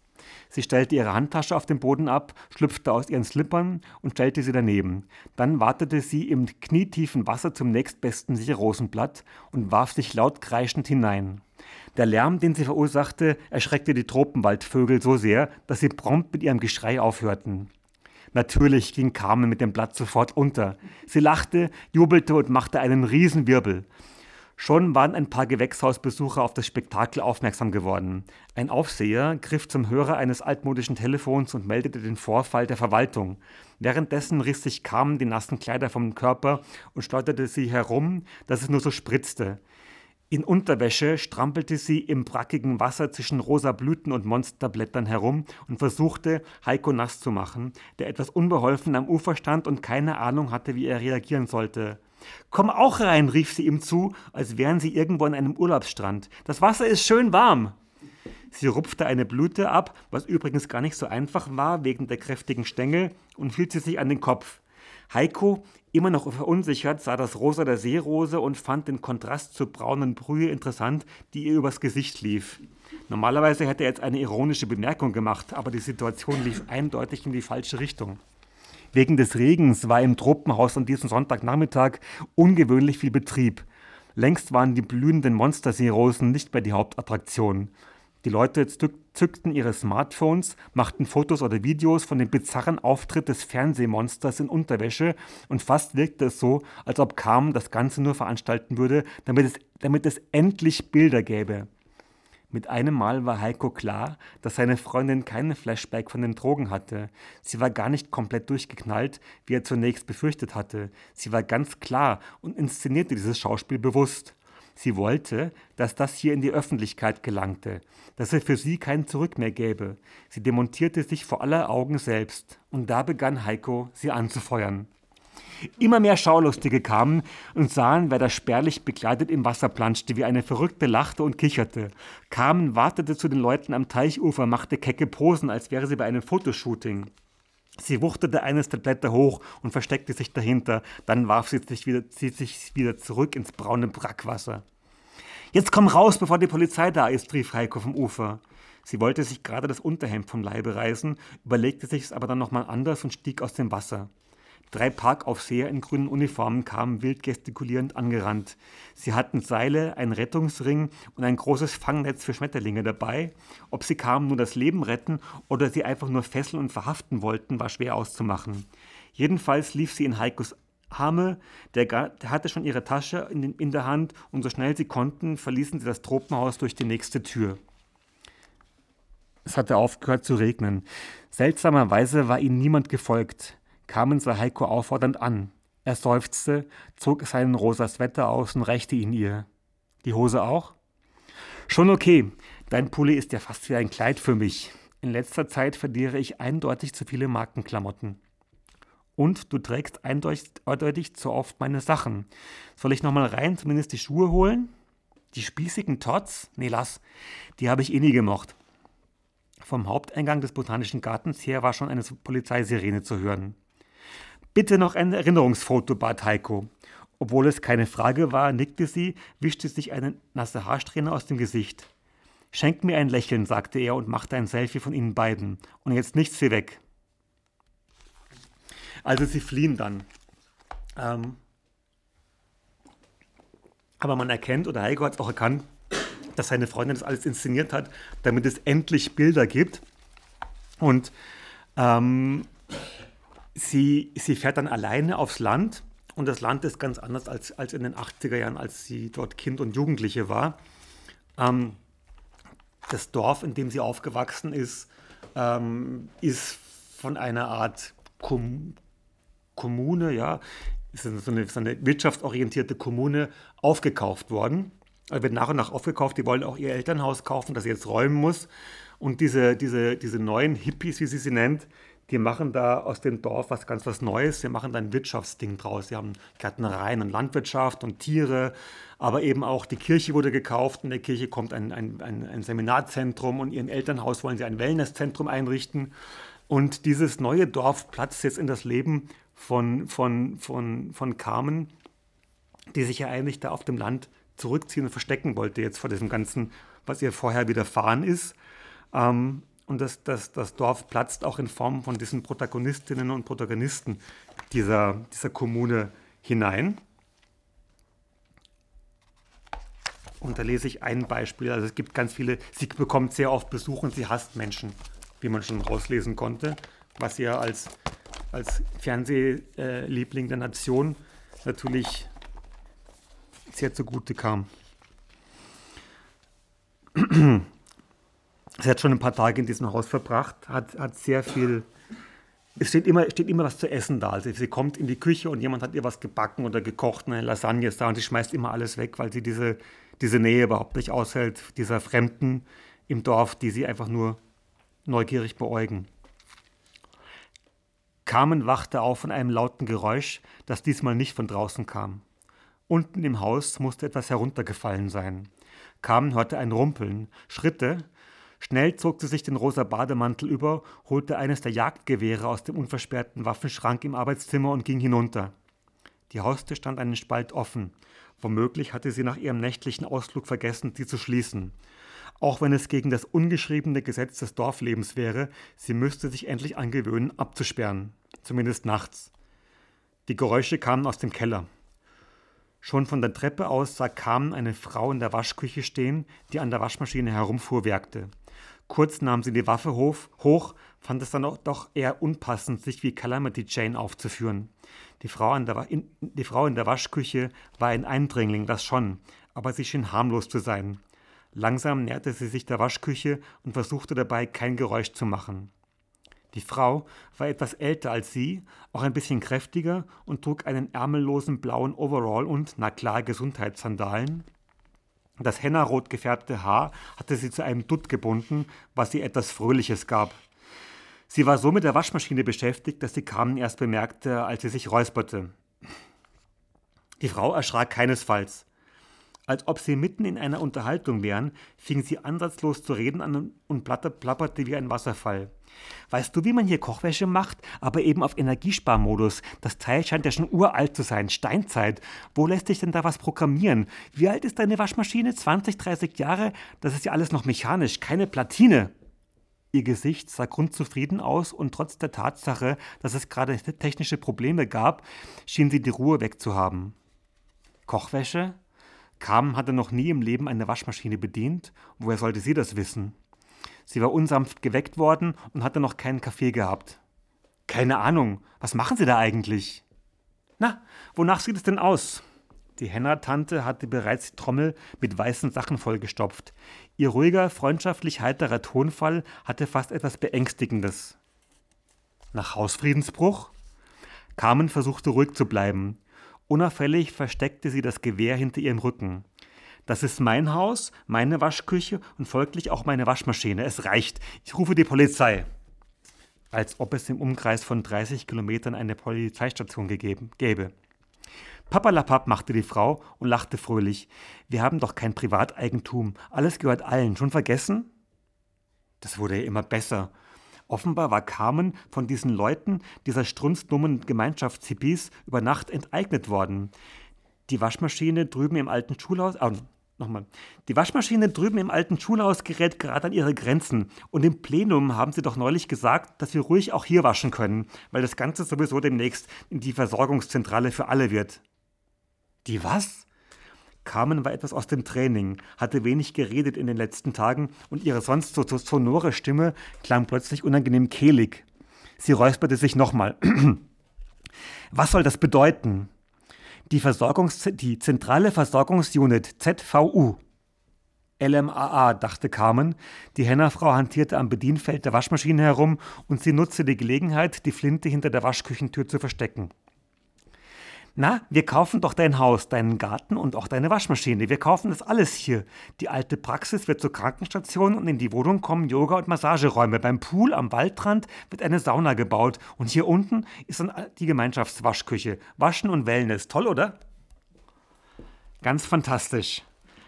D: Sie stellte ihre Handtasche auf den Boden ab, schlüpfte aus ihren Slippern und stellte sie daneben. Dann wartete sie im knietiefen Wasser zum nächstbesten Rosenblatt und warf sich laut kreischend hinein. Der Lärm, den sie verursachte, erschreckte die Tropenwaldvögel so sehr, dass sie prompt mit ihrem Geschrei aufhörten. Natürlich ging Carmen mit dem Blatt sofort unter. Sie lachte, jubelte und machte einen Riesenwirbel. Schon waren ein paar Gewächshausbesucher auf das Spektakel aufmerksam geworden. Ein Aufseher griff zum Hörer eines altmodischen Telefons und meldete den Vorfall der Verwaltung. Währenddessen riss sich Carmen die nassen Kleider vom Körper und schleuderte sie herum, dass es nur so spritzte. In Unterwäsche strampelte sie im brackigen Wasser zwischen rosa Blüten und Monsterblättern herum und versuchte, Heiko nass zu machen, der etwas unbeholfen am Ufer stand und keine Ahnung hatte, wie er reagieren sollte. Komm auch rein, rief sie ihm zu, als wären sie irgendwo an einem Urlaubsstrand. Das Wasser ist schön warm. Sie rupfte eine Blüte ab, was übrigens gar nicht so einfach war wegen der kräftigen Stängel, und hielt sie sich an den Kopf. Heiko, immer noch verunsichert, sah das Rosa der Seerose und fand den Kontrast zur braunen Brühe interessant, die ihr übers Gesicht lief. Normalerweise hätte er jetzt eine ironische Bemerkung gemacht, aber die Situation lief eindeutig in die falsche Richtung. Wegen des Regens war im Tropenhaus an diesem Sonntagnachmittag ungewöhnlich viel Betrieb. Längst waren die blühenden Monsterseerosen nicht mehr die Hauptattraktion. Die Leute zückten ihre Smartphones, machten Fotos oder Videos von dem bizarren Auftritt des Fernsehmonsters in Unterwäsche und fast wirkte es so, als ob Carmen das Ganze nur veranstalten würde, damit es, damit es endlich Bilder gäbe. Mit einem Mal war Heiko klar, dass seine Freundin keinen Flashback von den Drogen hatte. Sie war gar nicht komplett durchgeknallt, wie er zunächst befürchtet hatte. Sie war ganz klar und inszenierte dieses Schauspiel bewusst. Sie wollte, dass das hier in die Öffentlichkeit gelangte, dass es für sie kein Zurück mehr gäbe. Sie demontierte sich vor aller Augen selbst, und da begann Heiko, sie anzufeuern. Immer mehr Schaulustige kamen und sahen, wer da spärlich bekleidet im Wasser planschte, wie eine Verrückte lachte und kicherte. Carmen wartete zu den Leuten am Teichufer, machte kecke Posen, als wäre sie bei einem Fotoshooting. Sie wuchtete eines der Blätter hoch und versteckte sich dahinter. Dann warf sie sich wieder, sie sich wieder zurück ins braune Brackwasser. Jetzt komm raus, bevor die Polizei da ist, rief Heiko vom Ufer. Sie wollte sich gerade das Unterhemd vom Leibe reißen, überlegte sich es aber dann nochmal anders und stieg aus dem Wasser. Drei Parkaufseher in grünen Uniformen kamen wild gestikulierend angerannt. Sie hatten Seile, einen Rettungsring und ein großes Fangnetz für Schmetterlinge dabei. Ob sie kamen nur das Leben retten oder sie einfach nur fesseln und verhaften wollten, war schwer auszumachen. Jedenfalls lief sie in Heikos Arme, der, der hatte schon ihre Tasche in, in der Hand und so schnell sie konnten, verließen sie das Tropenhaus durch die nächste Tür. Es hatte aufgehört zu regnen. Seltsamerweise war ihnen niemand gefolgt kamen sah Heiko auffordernd an. Er seufzte, zog seinen rosa Sweater aus und reichte ihn ihr. Die Hose auch? Schon okay. Dein Pulli ist ja fast wie ein Kleid für mich. In letzter Zeit verliere ich eindeutig zu viele Markenklamotten. Und du trägst eindeutig zu oft meine Sachen. Soll ich nochmal rein, zumindest die Schuhe holen? Die spießigen Tots? Nee, lass. Die habe ich eh nie gemocht. Vom Haupteingang des Botanischen Gartens her war schon eine Polizeisirene zu hören. Bitte noch ein Erinnerungsfoto, bat Heiko. Obwohl es keine Frage war, nickte sie, wischte sich eine nasse Haarsträhne aus dem Gesicht. Schenk mir ein Lächeln, sagte er und machte ein Selfie von ihnen beiden. Und jetzt nichts wie weg. Also sie fliehen dann. Ähm aber man erkennt, oder Heiko hat es auch erkannt, dass seine Freundin das alles inszeniert hat, damit es endlich Bilder gibt. Und ähm, Sie, sie fährt dann alleine aufs Land und das Land ist ganz anders als, als in den 80er Jahren, als sie dort Kind und Jugendliche war. Ähm, das Dorf, in dem sie aufgewachsen ist, ähm, ist von einer Art Kom Kommune, ja, ist so eine, so eine wirtschaftsorientierte Kommune aufgekauft worden. Also wird nach und nach aufgekauft. Die wollen auch ihr Elternhaus kaufen, das sie jetzt räumen muss. Und diese, diese, diese neuen Hippies, wie sie sie nennt, die machen da aus dem Dorf was ganz was Neues. Sie machen da ein Wirtschaftsding draus. Sie haben Gärtnereien und Landwirtschaft und Tiere, aber eben auch die Kirche wurde gekauft. In der Kirche kommt ein, ein, ein, ein Seminarzentrum und ihren Elternhaus wollen sie ein Wellnesszentrum einrichten. Und dieses neue Dorf platzt jetzt in das Leben von, von, von, von Carmen, die sich ja eigentlich da auf dem Land zurückziehen und verstecken wollte jetzt vor diesem Ganzen, was ihr vorher widerfahren ist. Ähm, und das, das, das Dorf platzt auch in Form von diesen Protagonistinnen und Protagonisten dieser, dieser Kommune hinein. Und da lese ich ein Beispiel. Also es gibt ganz viele, sie bekommt sehr oft Besuch und sie hasst Menschen, wie man schon rauslesen konnte, was ihr als, als Fernsehliebling der Nation natürlich sehr zugute kam. Sie hat schon ein paar Tage in diesem Haus verbracht, hat, hat sehr viel. Es steht immer, steht immer was zu essen da. Also sie kommt in die Küche und jemand hat ihr was gebacken oder gekocht, eine Lasagne ist da und sie schmeißt immer alles weg, weil sie diese, diese Nähe überhaupt nicht aushält, dieser Fremden im Dorf, die sie einfach nur neugierig beäugen. Carmen wachte auf von einem lauten Geräusch, das diesmal nicht von draußen kam. Unten im Haus musste etwas heruntergefallen sein. Carmen hörte ein Rumpeln, Schritte, Schnell zog sie sich den rosa Bademantel über, holte eines der Jagdgewehre aus dem unversperrten Waffenschrank im Arbeitszimmer und ging hinunter. Die Haustür stand einen Spalt offen. Womöglich hatte sie nach ihrem nächtlichen Ausflug vergessen, sie zu schließen. Auch wenn es gegen das ungeschriebene Gesetz des Dorflebens wäre, sie müsste sich endlich angewöhnen, abzusperren. Zumindest nachts. Die Geräusche kamen aus dem Keller. Schon von der Treppe aus sah Carmen eine Frau in der Waschküche stehen, die an der Waschmaschine herumfuhrwerkte. Kurz nahm sie die Waffe hoch, fand es dann auch doch eher unpassend, sich wie Calamity Jane aufzuführen. Die Frau, in, die Frau in der Waschküche war ein Eindringling, das schon, aber sie schien harmlos zu sein. Langsam näherte sie sich der Waschküche und versuchte dabei kein Geräusch zu machen. Die Frau war etwas älter als sie, auch ein bisschen kräftiger und trug einen ärmellosen blauen Overall und, na klar, Gesundheitssandalen. Das hennarot gefärbte Haar hatte sie zu einem Dutt gebunden, was ihr etwas Fröhliches gab. Sie war so mit der Waschmaschine beschäftigt, dass sie Carmen erst bemerkte, als sie sich räusperte. Die Frau erschrak keinesfalls. Als ob sie mitten in einer Unterhaltung wären, fing sie ansatzlos zu reden an und plapperte wie ein Wasserfall. Weißt du, wie man hier Kochwäsche macht, aber eben auf Energiesparmodus? Das Teil scheint ja schon uralt zu sein, Steinzeit. Wo lässt sich denn da was programmieren? Wie alt ist deine Waschmaschine? 20, 30 Jahre? Das ist ja alles noch mechanisch, keine Platine. Ihr Gesicht sah grundzufrieden aus und trotz der Tatsache, dass es gerade technische Probleme gab, schien sie die Ruhe wegzuhaben. Kochwäsche? Carmen hatte noch nie im Leben eine Waschmaschine bedient. Woher sollte sie das wissen? Sie war unsanft geweckt worden und hatte noch keinen Kaffee gehabt. Keine Ahnung, was machen Sie da eigentlich? Na, wonach sieht es denn aus? Die Henner-Tante hatte bereits die Trommel mit weißen Sachen vollgestopft. Ihr ruhiger, freundschaftlich heiterer Tonfall hatte fast etwas Beängstigendes. Nach Hausfriedensbruch? Carmen versuchte ruhig zu bleiben. Unauffällig versteckte sie das Gewehr hinter ihrem Rücken. Das ist mein Haus, meine Waschküche und folglich auch meine Waschmaschine. Es reicht. Ich rufe die Polizei. Als ob es im Umkreis von 30 Kilometern eine Polizeistation gegeben, gäbe. Papalapap machte die Frau und lachte fröhlich. Wir haben doch kein Privateigentum. Alles gehört allen. Schon vergessen? Das wurde ja immer besser. Offenbar war Carmen von diesen Leuten, dieser strunzdummen Gemeinschaftshippies, über Nacht enteignet worden. Die Waschmaschine drüben im alten Schulhaus. Oh, nochmal. Die Waschmaschine drüben im alten Schulhaus gerät gerade an ihre Grenzen. Und im Plenum haben sie doch neulich gesagt, dass wir ruhig auch hier waschen können, weil das Ganze sowieso demnächst in die Versorgungszentrale für alle wird. Die was? Carmen war etwas aus dem Training, hatte wenig geredet in den letzten Tagen und ihre sonst so sonore Stimme klang plötzlich unangenehm kehlig. Sie räusperte sich nochmal. Was soll das bedeuten? Die, Versorgungs die zentrale Versorgungsunit ZVU. LMAA, dachte Carmen. Die Hennerfrau hantierte am Bedienfeld der Waschmaschine herum und sie nutzte die Gelegenheit, die Flinte hinter der Waschküchentür zu verstecken. Na, wir kaufen doch dein Haus, deinen Garten und auch deine Waschmaschine. Wir kaufen das alles hier. Die alte Praxis wird zur Krankenstation und in die Wohnung kommen Yoga- und Massageräume. Beim Pool am Waldrand wird eine Sauna gebaut und hier unten ist dann die Gemeinschaftswaschküche. Waschen und Wellness. Toll, oder? Ganz fantastisch.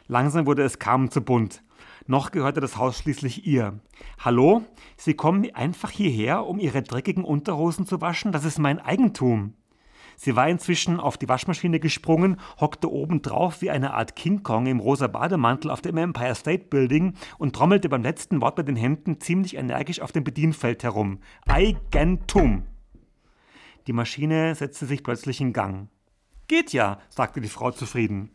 D: Langsam wurde es kaum zu bunt. Noch gehörte das Haus schließlich ihr. Hallo? Sie kommen einfach hierher, um Ihre dreckigen Unterhosen zu waschen? Das ist mein Eigentum. Sie war inzwischen auf die Waschmaschine gesprungen, hockte oben drauf wie eine Art King Kong im rosa Bademantel auf dem Empire State Building und trommelte beim letzten Wort mit den Händen ziemlich energisch auf dem Bedienfeld herum. Eigentum! Die Maschine setzte sich plötzlich in Gang. Geht ja, sagte die Frau zufrieden.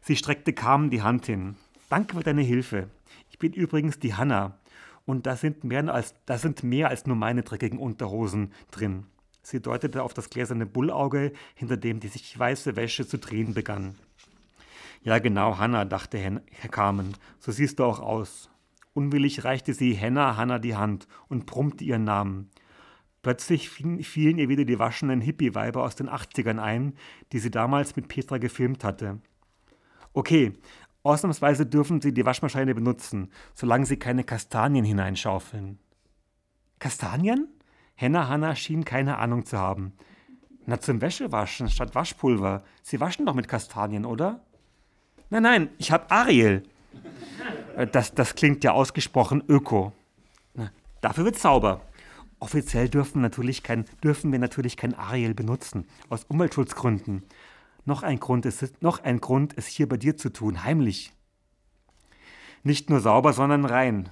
D: Sie streckte Carmen die Hand hin. Danke für deine Hilfe. Ich bin übrigens die Hanna. Und da sind mehr als, da sind mehr als nur meine dreckigen Unterhosen drin. Sie deutete auf das gläserne Bullauge, hinter dem die sich weiße Wäsche zu drehen begann. Ja, genau, Hanna, dachte Herr Carmen, so siehst du auch aus. Unwillig reichte sie Henna Hanna die Hand und brummte ihren Namen. Plötzlich fielen ihr wieder die waschenden Hippie-Weiber aus den 80ern ein, die sie damals mit Petra gefilmt hatte. Okay, ausnahmsweise dürfen sie die Waschmaschine benutzen, solange sie keine Kastanien hineinschaufeln. Kastanien? Henna Hanna schien keine Ahnung zu haben. Na, zum Wäschewaschen statt Waschpulver. Sie waschen doch mit Kastanien, oder? Nein, nein, ich hab Ariel. Äh, das, das klingt ja ausgesprochen öko. Na, dafür wird's sauber. Offiziell dürfen, natürlich kein, dürfen wir natürlich kein Ariel benutzen, aus Umweltschutzgründen. Noch ein, Grund ist, noch ein Grund, es hier bei dir zu tun, heimlich. Nicht nur sauber, sondern rein.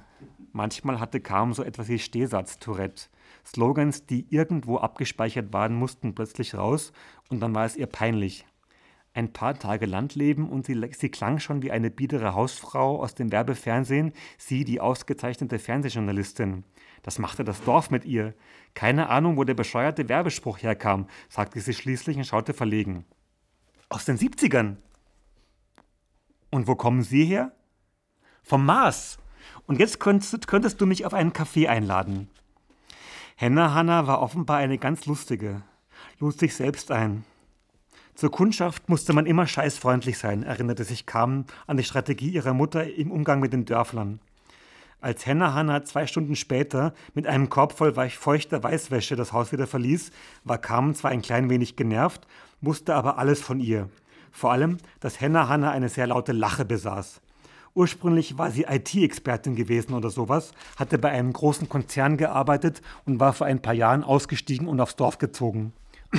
D: Manchmal hatte Carmen so etwas wie Stehsatz-Tourette. Slogans, die irgendwo abgespeichert waren, mussten plötzlich raus und dann war es ihr peinlich. Ein paar Tage Landleben und sie, sie klang schon wie eine biedere Hausfrau aus dem Werbefernsehen, sie die ausgezeichnete Fernsehjournalistin. Das machte das Dorf mit ihr. Keine Ahnung, wo der bescheuerte Werbespruch herkam, sagte sie schließlich und schaute verlegen. Aus den 70ern. Und wo kommen Sie her? Vom Mars. Und jetzt könntest, könntest du mich auf einen Kaffee einladen. Henna Hanna war offenbar eine ganz lustige, lud sich selbst ein. Zur Kundschaft musste man immer scheißfreundlich sein, erinnerte sich Carmen an die Strategie ihrer Mutter im Umgang mit den Dörflern. Als Henna Hanna zwei Stunden später mit einem Korb voll feuchter Weißwäsche das Haus wieder verließ, war Carmen zwar ein klein wenig genervt, wusste aber alles von ihr. Vor allem, dass Henna Hanna eine sehr laute Lache besaß. Ursprünglich war sie IT-Expertin gewesen oder sowas, hatte bei einem großen Konzern gearbeitet und war vor ein paar Jahren ausgestiegen und aufs Dorf gezogen.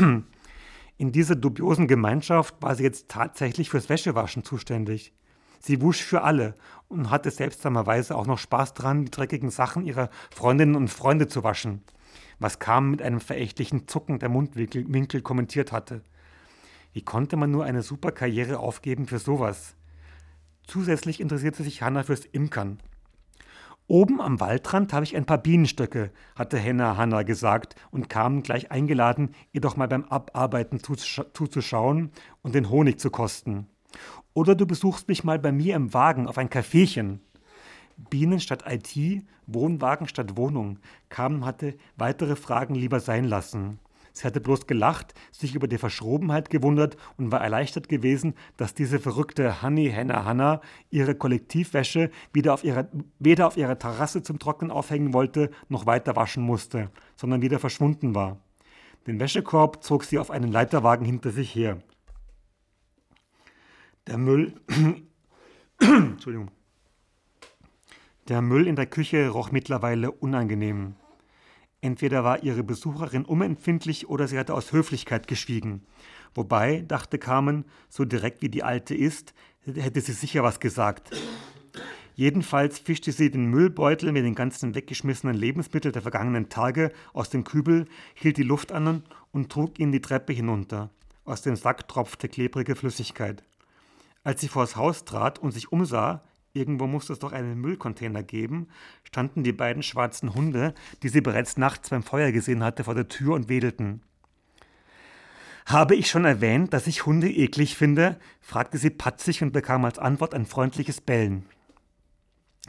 D: In dieser dubiosen Gemeinschaft war sie jetzt tatsächlich fürs Wäschewaschen zuständig. Sie wusch für alle und hatte seltsamerweise auch noch Spaß dran, die dreckigen Sachen ihrer Freundinnen und Freunde zu waschen, was Carmen mit einem verächtlichen Zucken der Mundwinkel kommentiert hatte. Wie konnte man nur eine super Karriere aufgeben für sowas? Zusätzlich interessierte sich Hanna fürs Imkern. Oben am Waldrand habe ich ein paar Bienenstöcke, hatte Henna Hanna gesagt und kam gleich eingeladen, ihr doch mal beim Abarbeiten zuzuschauen und den Honig zu kosten. Oder du besuchst mich mal bei mir im Wagen auf ein Kaffeechen. Bienen statt IT, Wohnwagen statt Wohnung. Carmen hatte weitere Fragen lieber sein lassen. Sie hatte bloß gelacht, sich über die Verschrobenheit gewundert und war erleichtert gewesen, dass diese verrückte Honey Henna Hanna ihre Kollektivwäsche wieder auf ihrer, weder auf ihrer Terrasse zum Trocknen aufhängen wollte, noch weiter waschen musste, sondern wieder verschwunden war. Den Wäschekorb zog sie auf einen Leiterwagen hinter sich her. Der Müll. Entschuldigung. Der Müll in der Küche roch mittlerweile unangenehm. Entweder war ihre Besucherin unempfindlich oder sie hatte aus Höflichkeit geschwiegen. Wobei, dachte Carmen, so direkt wie die Alte ist, hätte sie sicher was gesagt. Jedenfalls fischte sie den Müllbeutel mit den ganzen weggeschmissenen Lebensmitteln der vergangenen Tage aus dem Kübel, hielt die Luft an und trug ihn die Treppe hinunter. Aus dem Sack tropfte klebrige Flüssigkeit. Als sie vors Haus trat und sich umsah, Irgendwo muss es doch einen Müllcontainer geben, standen die beiden schwarzen Hunde, die sie bereits nachts beim Feuer gesehen hatte, vor der Tür und wedelten. Habe ich schon erwähnt, dass ich Hunde eklig finde? fragte sie patzig und bekam als Antwort ein freundliches Bellen.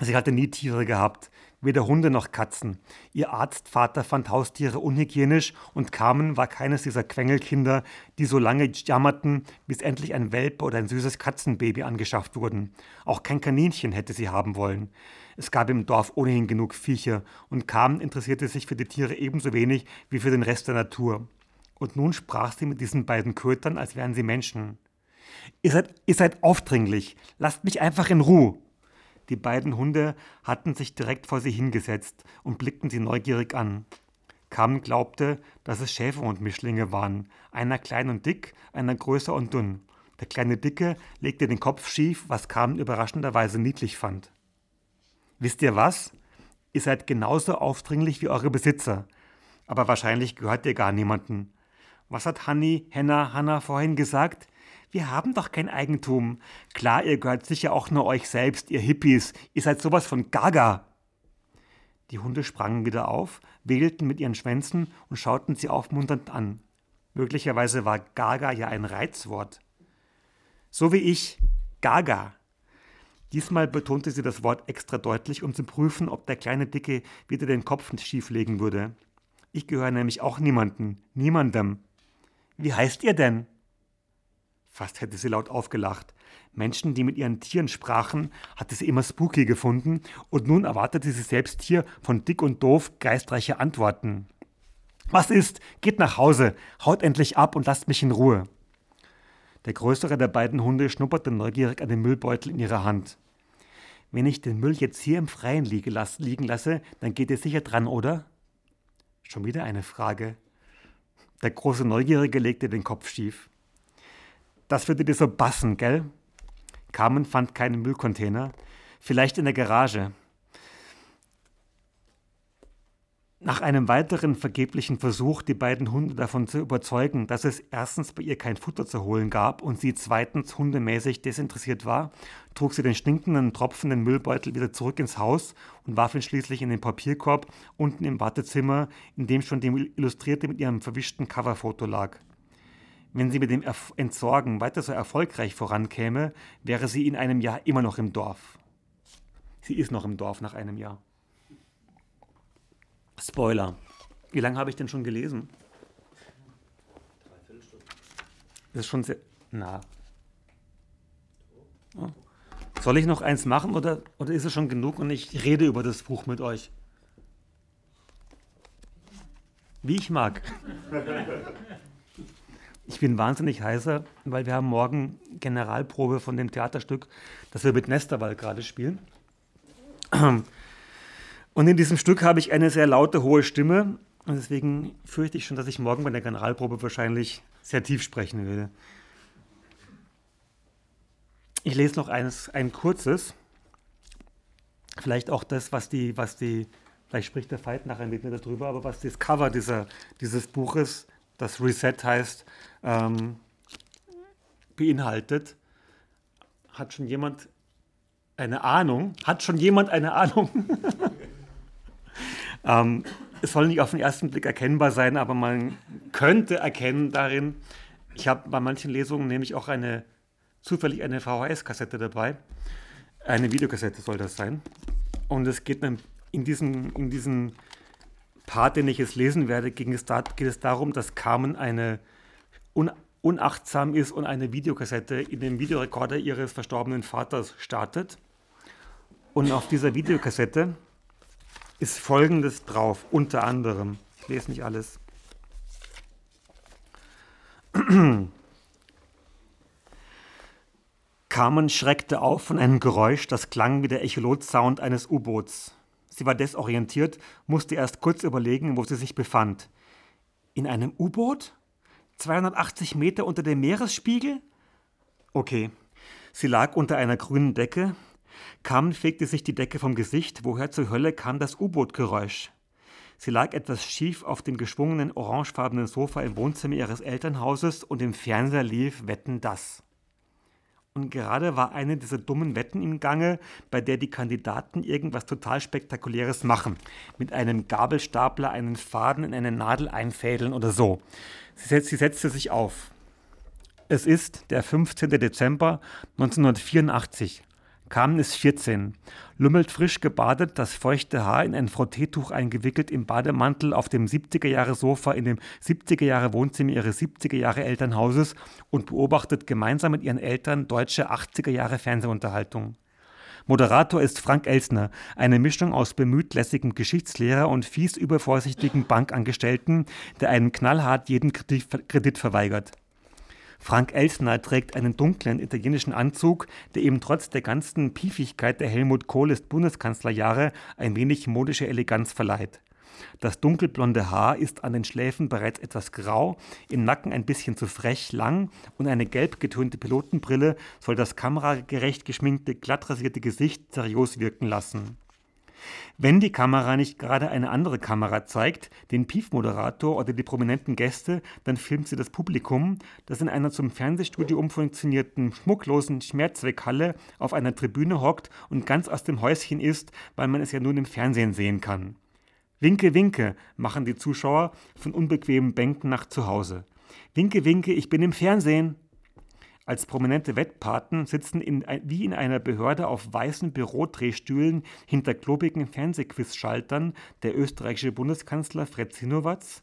D: Sie hatte nie Tiere gehabt, weder Hunde noch Katzen. Ihr Arztvater fand Haustiere unhygienisch und Carmen war keines dieser Quengelkinder, die so lange jammerten, bis endlich ein Welpe oder ein süßes Katzenbaby angeschafft wurden. Auch kein Kaninchen hätte sie haben wollen. Es gab im Dorf ohnehin genug Viecher und Carmen interessierte sich für die Tiere ebenso wenig wie für den Rest der Natur. Und nun sprach sie mit diesen beiden Kötern, als wären sie Menschen. Ihr seid, ihr seid aufdringlich. Lasst mich einfach in Ruhe. Die beiden Hunde hatten sich direkt vor sie hingesetzt und blickten sie neugierig an. Carmen glaubte, dass es Schäferhundmischlinge waren, einer klein und dick, einer größer und dünn. Der kleine Dicke legte den Kopf schief, was Carmen überraschenderweise niedlich fand. Wisst ihr was? Ihr seid genauso aufdringlich wie eure Besitzer. Aber wahrscheinlich gehört ihr gar niemanden. Was hat Hanni, Henna, Hanna vorhin gesagt? Wir haben doch kein Eigentum. Klar, ihr gehört sicher auch nur euch selbst, ihr Hippies. Ihr seid sowas von Gaga. Die Hunde sprangen wieder auf, wedelten mit ihren Schwänzen und schauten sie aufmunternd an. Möglicherweise war Gaga ja ein Reizwort. So wie ich, Gaga. Diesmal betonte sie das Wort extra deutlich, um zu prüfen, ob der kleine Dicke wieder den Kopf schieflegen würde. Ich gehöre nämlich auch niemanden, niemandem. Wie heißt ihr denn? Fast hätte sie laut aufgelacht. Menschen, die mit ihren Tieren sprachen, hatte sie immer spooky gefunden und nun erwartete sie selbst hier von dick und doof geistreiche Antworten. Was ist? Geht nach Hause, haut endlich ab und lasst mich in Ruhe. Der größere der beiden Hunde schnupperte neugierig an den Müllbeutel in ihrer Hand. Wenn ich den Müll jetzt hier im Freien liegen lasse, dann geht ihr sicher dran, oder? Schon wieder eine Frage. Der große Neugierige legte den Kopf schief. Das würde dir so passen, gell? Carmen fand keinen Müllcontainer. Vielleicht in der Garage. Nach einem weiteren vergeblichen Versuch, die beiden Hunde davon zu überzeugen, dass es erstens bei ihr kein Futter zu holen gab und sie zweitens hundemäßig desinteressiert war, trug sie den stinkenden, tropfenden Müllbeutel wieder zurück ins Haus und warf ihn schließlich in den Papierkorb unten im Wartezimmer, in dem schon die Illustrierte mit ihrem verwischten Coverfoto lag. Wenn sie mit dem Entsorgen weiter so erfolgreich vorankäme, wäre sie in einem Jahr immer noch im Dorf. Sie ist noch im Dorf nach einem Jahr. Spoiler. Wie lange habe ich denn schon gelesen? Das ist schon sehr. Na. Oh. Soll ich noch eins machen oder, oder ist es schon genug und ich rede über das Buch mit euch? Wie ich mag. Ich bin wahnsinnig heißer, weil wir haben morgen Generalprobe von dem Theaterstück, das wir mit Nesterwald gerade spielen. Und in diesem Stück habe ich eine sehr laute, hohe Stimme. Und deswegen fürchte ich schon, dass ich morgen bei der Generalprobe wahrscheinlich sehr tief sprechen werde. Ich lese noch eines, ein kurzes. Vielleicht auch das, was die, was die, vielleicht spricht der Veit nachher mit mir darüber, aber was das Cover dieser, dieses Buches, das Reset heißt, ähm, beinhaltet. Hat schon jemand eine Ahnung? Hat schon jemand eine Ahnung? ähm, es soll nicht auf den ersten Blick erkennbar sein, aber man könnte erkennen darin, ich habe bei manchen Lesungen nämlich auch eine, zufällig eine VHS-Kassette dabei. Eine Videokassette soll das sein. Und es geht in diesem, in diesem Part, den ich jetzt lesen werde, geht es, da, geht es darum, dass Carmen eine un, unachtsam ist und eine Videokassette in den Videorekorder ihres verstorbenen Vaters startet. Und auf dieser Videokassette ist Folgendes drauf, unter anderem. Ich lese nicht alles. Carmen schreckte auf von einem Geräusch, das klang wie der Echolot-Sound eines U-Boots. Sie war desorientiert, musste erst kurz überlegen, wo sie sich befand. In einem U-Boot? 280 Meter unter dem Meeresspiegel? Okay. Sie lag unter einer grünen Decke, Carmen fegte sich die Decke vom Gesicht. Woher zur Hölle kam das U-Boot-Geräusch? Sie lag etwas schief auf dem geschwungenen orangefarbenen Sofa im Wohnzimmer ihres Elternhauses und im Fernseher lief Wetten das. Und gerade war eine dieser dummen Wetten im Gange, bei der die Kandidaten irgendwas total Spektakuläres machen. Mit einem Gabelstapler einen Faden in eine Nadel einfädeln oder so. Sie, sie setzte sich auf. Es ist der 15. Dezember 1984. Carmen ist 14, lümmelt frisch gebadet, das feuchte Haar in ein Frotteetuch eingewickelt im Bademantel auf dem 70er-Jahre-Sofa in dem 70er-Jahre-Wohnzimmer ihres 70er-Jahre-Elternhauses und beobachtet gemeinsam mit ihren Eltern deutsche 80er-Jahre-Fernsehunterhaltung. Moderator ist Frank Elsner, eine Mischung aus bemüht lässigem Geschichtslehrer und fies übervorsichtigen Bankangestellten, der einen knallhart jeden Kredit verweigert. Frank Elsner trägt einen dunklen italienischen Anzug, der ihm trotz der ganzen Piefigkeit der Helmut Kohl ist Bundeskanzlerjahre ein wenig modische Eleganz verleiht. Das dunkelblonde Haar ist an den Schläfen bereits etwas grau, im Nacken ein bisschen zu frech lang und eine gelb getönte Pilotenbrille soll das kameragerecht geschminkte, glatt rasierte Gesicht seriös wirken lassen. Wenn die Kamera nicht gerade eine andere Kamera zeigt, den Pief-Moderator oder die prominenten Gäste, dann filmt sie das Publikum, das in einer zum Fernsehstudio umfunktionierten, schmucklosen Schmerzweckhalle auf einer Tribüne hockt und ganz aus dem Häuschen ist, weil man es ja nun im Fernsehen sehen kann. Winke, winke, machen die Zuschauer von unbequemen Bänken nach zu Hause. Winke, winke, ich bin im Fernsehen als prominente Wettpaten sitzen in, wie in einer Behörde auf weißen Bürodrehstühlen hinter klobigen Fernsehquizschaltern der österreichische Bundeskanzler Fred Sinowatz,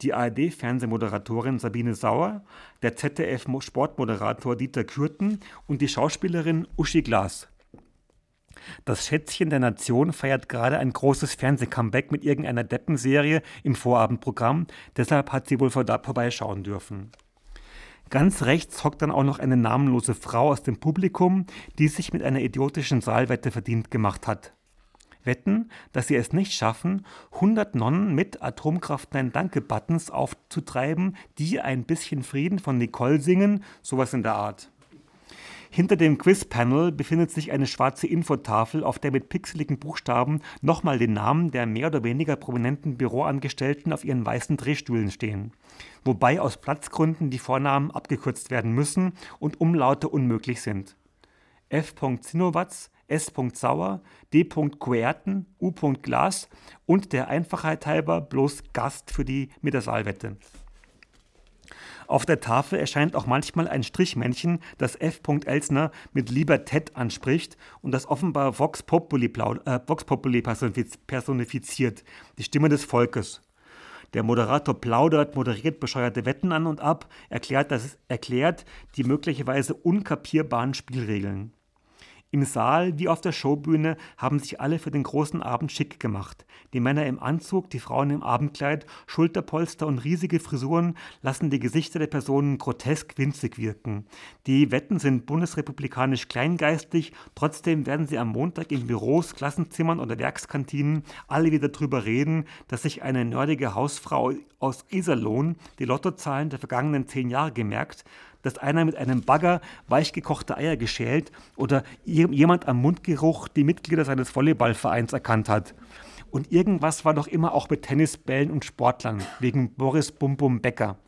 D: die ARD-Fernsehmoderatorin Sabine Sauer, der ZDF-Sportmoderator Dieter Kürten und die Schauspielerin Uschi Glas. Das Schätzchen der Nation feiert gerade ein großes Fernsehcomeback mit irgendeiner Deppenserie im Vorabendprogramm, deshalb hat sie wohl vorbeischauen dürfen. Ganz rechts hockt dann auch noch eine namenlose Frau aus dem Publikum, die sich mit einer idiotischen Saalwette verdient gemacht hat. Wetten, dass sie es nicht schaffen, 100 Nonnen mit Atomkraft Nein Danke Buttons aufzutreiben, die ein bisschen Frieden von Nicole singen, sowas in der Art. Hinter dem Quiz-Panel befindet sich eine schwarze Infotafel, auf der mit pixeligen Buchstaben nochmal den Namen der mehr oder weniger prominenten Büroangestellten auf ihren weißen Drehstühlen stehen. Wobei aus Platzgründen die Vornamen abgekürzt werden müssen und Umlaute unmöglich sind. F. Zinnowatz, S. Sauer, D. Querten, U. Glas und der Einfachheit halber bloß Gast für die Mittersaalwette. Auf der Tafel erscheint auch manchmal ein Strichmännchen, das F. Elsner mit Lieber Ted anspricht und das offenbar Vox Populi, äh, Vox Populi personifiziert, die Stimme des Volkes. Der Moderator plaudert, moderiert bescheuerte Wetten an und ab, erklärt, das, erklärt die möglicherweise unkapierbaren Spielregeln. Im Saal wie auf der Showbühne haben sich alle für den großen Abend schick gemacht. Die Männer im Anzug, die Frauen im Abendkleid, Schulterpolster und riesige Frisuren lassen die Gesichter der Personen grotesk winzig wirken. Die Wetten sind bundesrepublikanisch kleingeistig, trotzdem werden sie am Montag in Büros, Klassenzimmern oder Werkskantinen alle wieder drüber reden, dass sich eine nerdige Hausfrau aus Iserlohn die Lottozahlen der vergangenen zehn Jahre gemerkt dass einer mit einem Bagger weichgekochte Eier geschält oder jemand am Mundgeruch die Mitglieder seines Volleyballvereins erkannt hat. Und irgendwas war doch immer auch mit Tennisbällen und Sportlern, wegen Boris Bum Bum Becker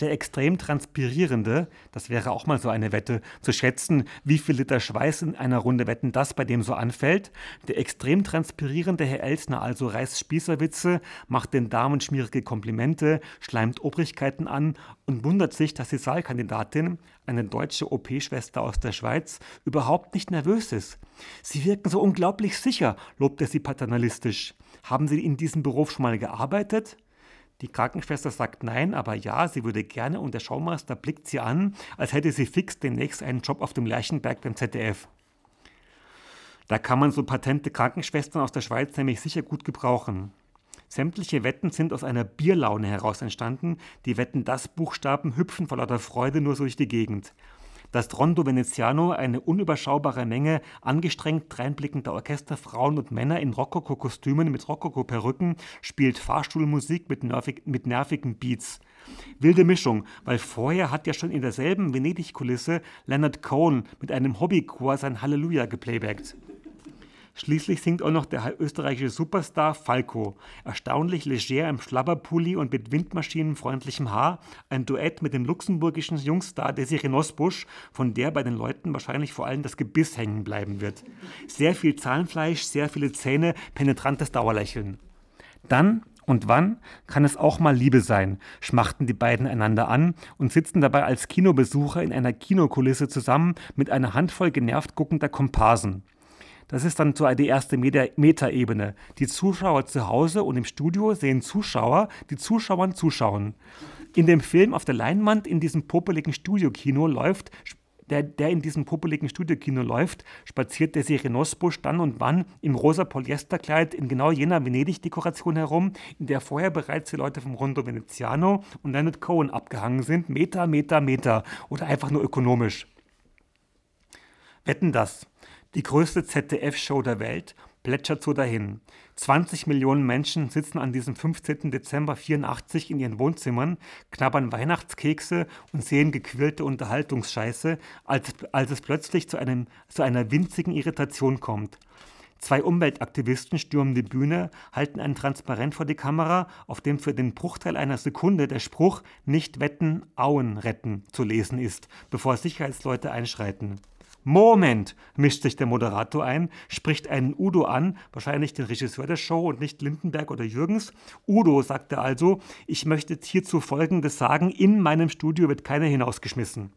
D: der extrem transpirierende, das wäre auch mal so eine Wette, zu schätzen, wie viel Liter Schweiß in einer Runde Wetten das bei dem so anfällt. Der extrem transpirierende Herr Elsner also reißt Spießerwitze, macht den Damen schmierige Komplimente, schleimt Obrigkeiten an und wundert sich, dass die Saalkandidatin, eine deutsche OP-Schwester aus der Schweiz, überhaupt nicht nervös ist. Sie wirken so unglaublich sicher, lobt er sie paternalistisch. Haben Sie in diesem Beruf schon mal gearbeitet? Die Krankenschwester sagt nein, aber ja, sie würde gerne und der Schaumeister blickt sie an, als hätte sie fix demnächst einen Job auf dem Leichenberg beim ZDF. Da kann man so patente Krankenschwestern aus der Schweiz nämlich sicher gut gebrauchen. Sämtliche Wetten sind aus einer Bierlaune heraus entstanden. Die Wetten das Buchstaben hüpfen vor lauter Freude nur so durch die Gegend. Das Rondo Veneziano, eine unüberschaubare Menge angestrengt dreinblickender Orchesterfrauen und Männer in Rokoko-Kostümen mit Rokoko-Perücken, spielt Fahrstuhlmusik mit, nervig, mit nervigen Beats. Wilde Mischung, weil vorher hat ja schon in derselben Venedig-Kulisse Leonard Cohen mit einem Hobbychor sein Halleluja geplaybackt. Schließlich singt auch noch der österreichische Superstar Falco, erstaunlich leger im Schlabberpulli und mit windmaschinenfreundlichem Haar, ein Duett mit dem luxemburgischen Jungstar Desiree Nosbusch, von der bei den Leuten wahrscheinlich vor allem das Gebiss hängen bleiben wird. Sehr viel Zahnfleisch, sehr viele Zähne, penetrantes Dauerlächeln. Dann und wann kann es auch mal Liebe sein, schmachten die beiden einander an und sitzen dabei als Kinobesucher in einer Kinokulisse zusammen mit einer Handvoll genervt guckender Komparsen. Das ist dann so die erste Metaebene. Die Zuschauer zu Hause und im Studio sehen Zuschauer, die Zuschauern zuschauen. In dem Film auf der Leinwand in diesem popeligen Studiokino läuft der, der in diesem popeligen Studiokino läuft, spaziert der Serie Nosbusch dann und wann im rosa Polyesterkleid in genau jener Venedig-Dekoration herum, in der vorher bereits die Leute vom Rondo Veneziano und Leonard Cohen abgehangen sind. Meter, Meter, Meter. Oder einfach nur ökonomisch. Wetten das. Die größte ZDF-Show der Welt plätschert so dahin. 20 Millionen Menschen sitzen an diesem 15. Dezember 84 in ihren Wohnzimmern, knabbern Weihnachtskekse und sehen gequirlte Unterhaltungsscheiße, als, als es plötzlich zu, einem, zu einer winzigen Irritation kommt. Zwei Umweltaktivisten stürmen die Bühne, halten ein Transparent vor die Kamera, auf dem für den Bruchteil einer Sekunde der Spruch Nicht wetten, Auen retten zu lesen ist, bevor Sicherheitsleute einschreiten. Moment, mischt sich der Moderator ein, spricht einen Udo an, wahrscheinlich den Regisseur der Show und nicht Lindenberg oder Jürgens. Udo, sagt er also, ich möchte hierzu Folgendes sagen, in meinem Studio wird keiner hinausgeschmissen.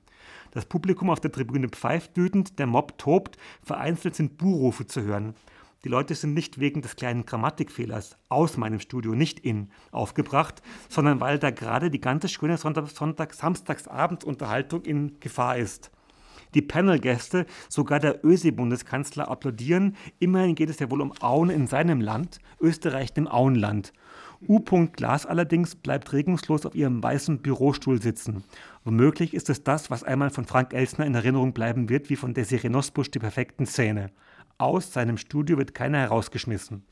D: Das Publikum auf der Tribüne pfeift wütend, der Mob tobt, vereinzelt sind Buhrufe zu hören. Die Leute sind nicht wegen des kleinen Grammatikfehlers aus meinem Studio, nicht in, aufgebracht, sondern weil da gerade die ganze schöne Sonntag, Sonntag, Samstagsabends-Unterhaltung in Gefahr ist die Panelgäste, sogar der Ösi-Bundeskanzler applaudieren. Immerhin geht es ja wohl um Auen in seinem Land, Österreich dem Auenland. U. Glas allerdings bleibt regungslos auf ihrem weißen Bürostuhl sitzen. Womöglich ist es das, was einmal von Frank Elsner in Erinnerung bleiben wird, wie von Desiree Nosbusch die perfekten Szene. Aus seinem Studio wird keiner herausgeschmissen.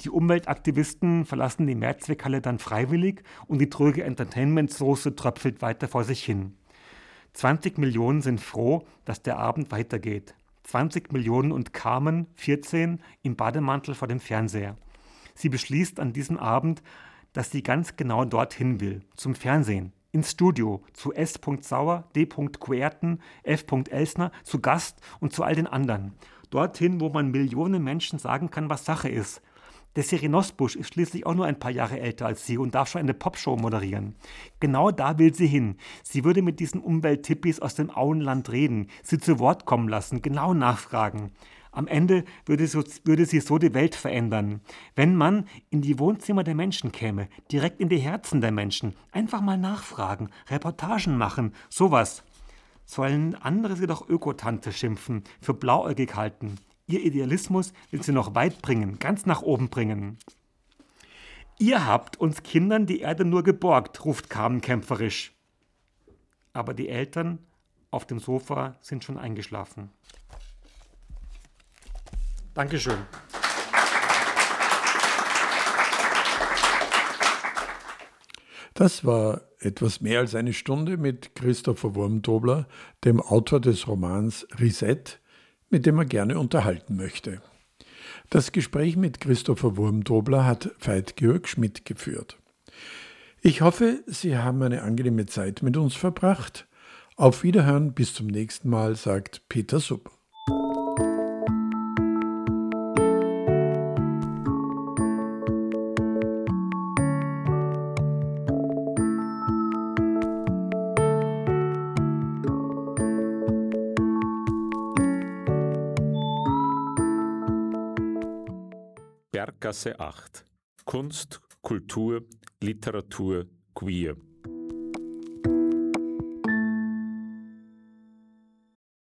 D: Die Umweltaktivisten verlassen die Mehrzweckhalle dann freiwillig und die tröge Entertainment-Soße tröpfelt weiter vor sich hin. 20 Millionen sind froh, dass der Abend weitergeht. 20 Millionen und Carmen, 14, im Bademantel vor dem Fernseher. Sie beschließt an diesem Abend, dass sie ganz genau dorthin will, zum Fernsehen, ins Studio, zu S. Sauer, D. Querten, F. Elsner, zu Gast und zu all den anderen. Dorthin, wo man Millionen Menschen sagen kann, was Sache ist. Der Nosbusch ist schließlich auch nur ein paar Jahre älter als sie und darf schon eine Popshow moderieren. Genau da will sie hin. Sie würde mit diesen Umwelttippis aus dem Auenland reden, sie zu Wort kommen lassen, genau nachfragen. Am Ende würde, so, würde sie so die Welt verändern. Wenn man in die Wohnzimmer der Menschen käme, direkt in die Herzen der Menschen, einfach mal nachfragen, Reportagen machen, sowas. Sollen andere sie doch Ökotante schimpfen, für blauäugig halten. Ihr Idealismus will sie noch weit bringen, ganz nach oben bringen. Ihr habt uns Kindern die Erde nur geborgt, ruft Carmen kämpferisch. Aber die Eltern auf dem Sofa sind schon eingeschlafen. Dankeschön.
B: Das war etwas mehr als eine Stunde mit Christopher Wurmtobler, dem Autor des Romans Reset, mit dem er gerne unterhalten möchte. Das Gespräch mit Christopher Wurmtobler hat Veit Georg Schmidt geführt. Ich hoffe, Sie haben eine angenehme Zeit mit uns verbracht. Auf Wiederhören, bis zum nächsten Mal, sagt Peter Supp.
A: Berggasse 8. Kunst, Kultur, Literatur, Queer.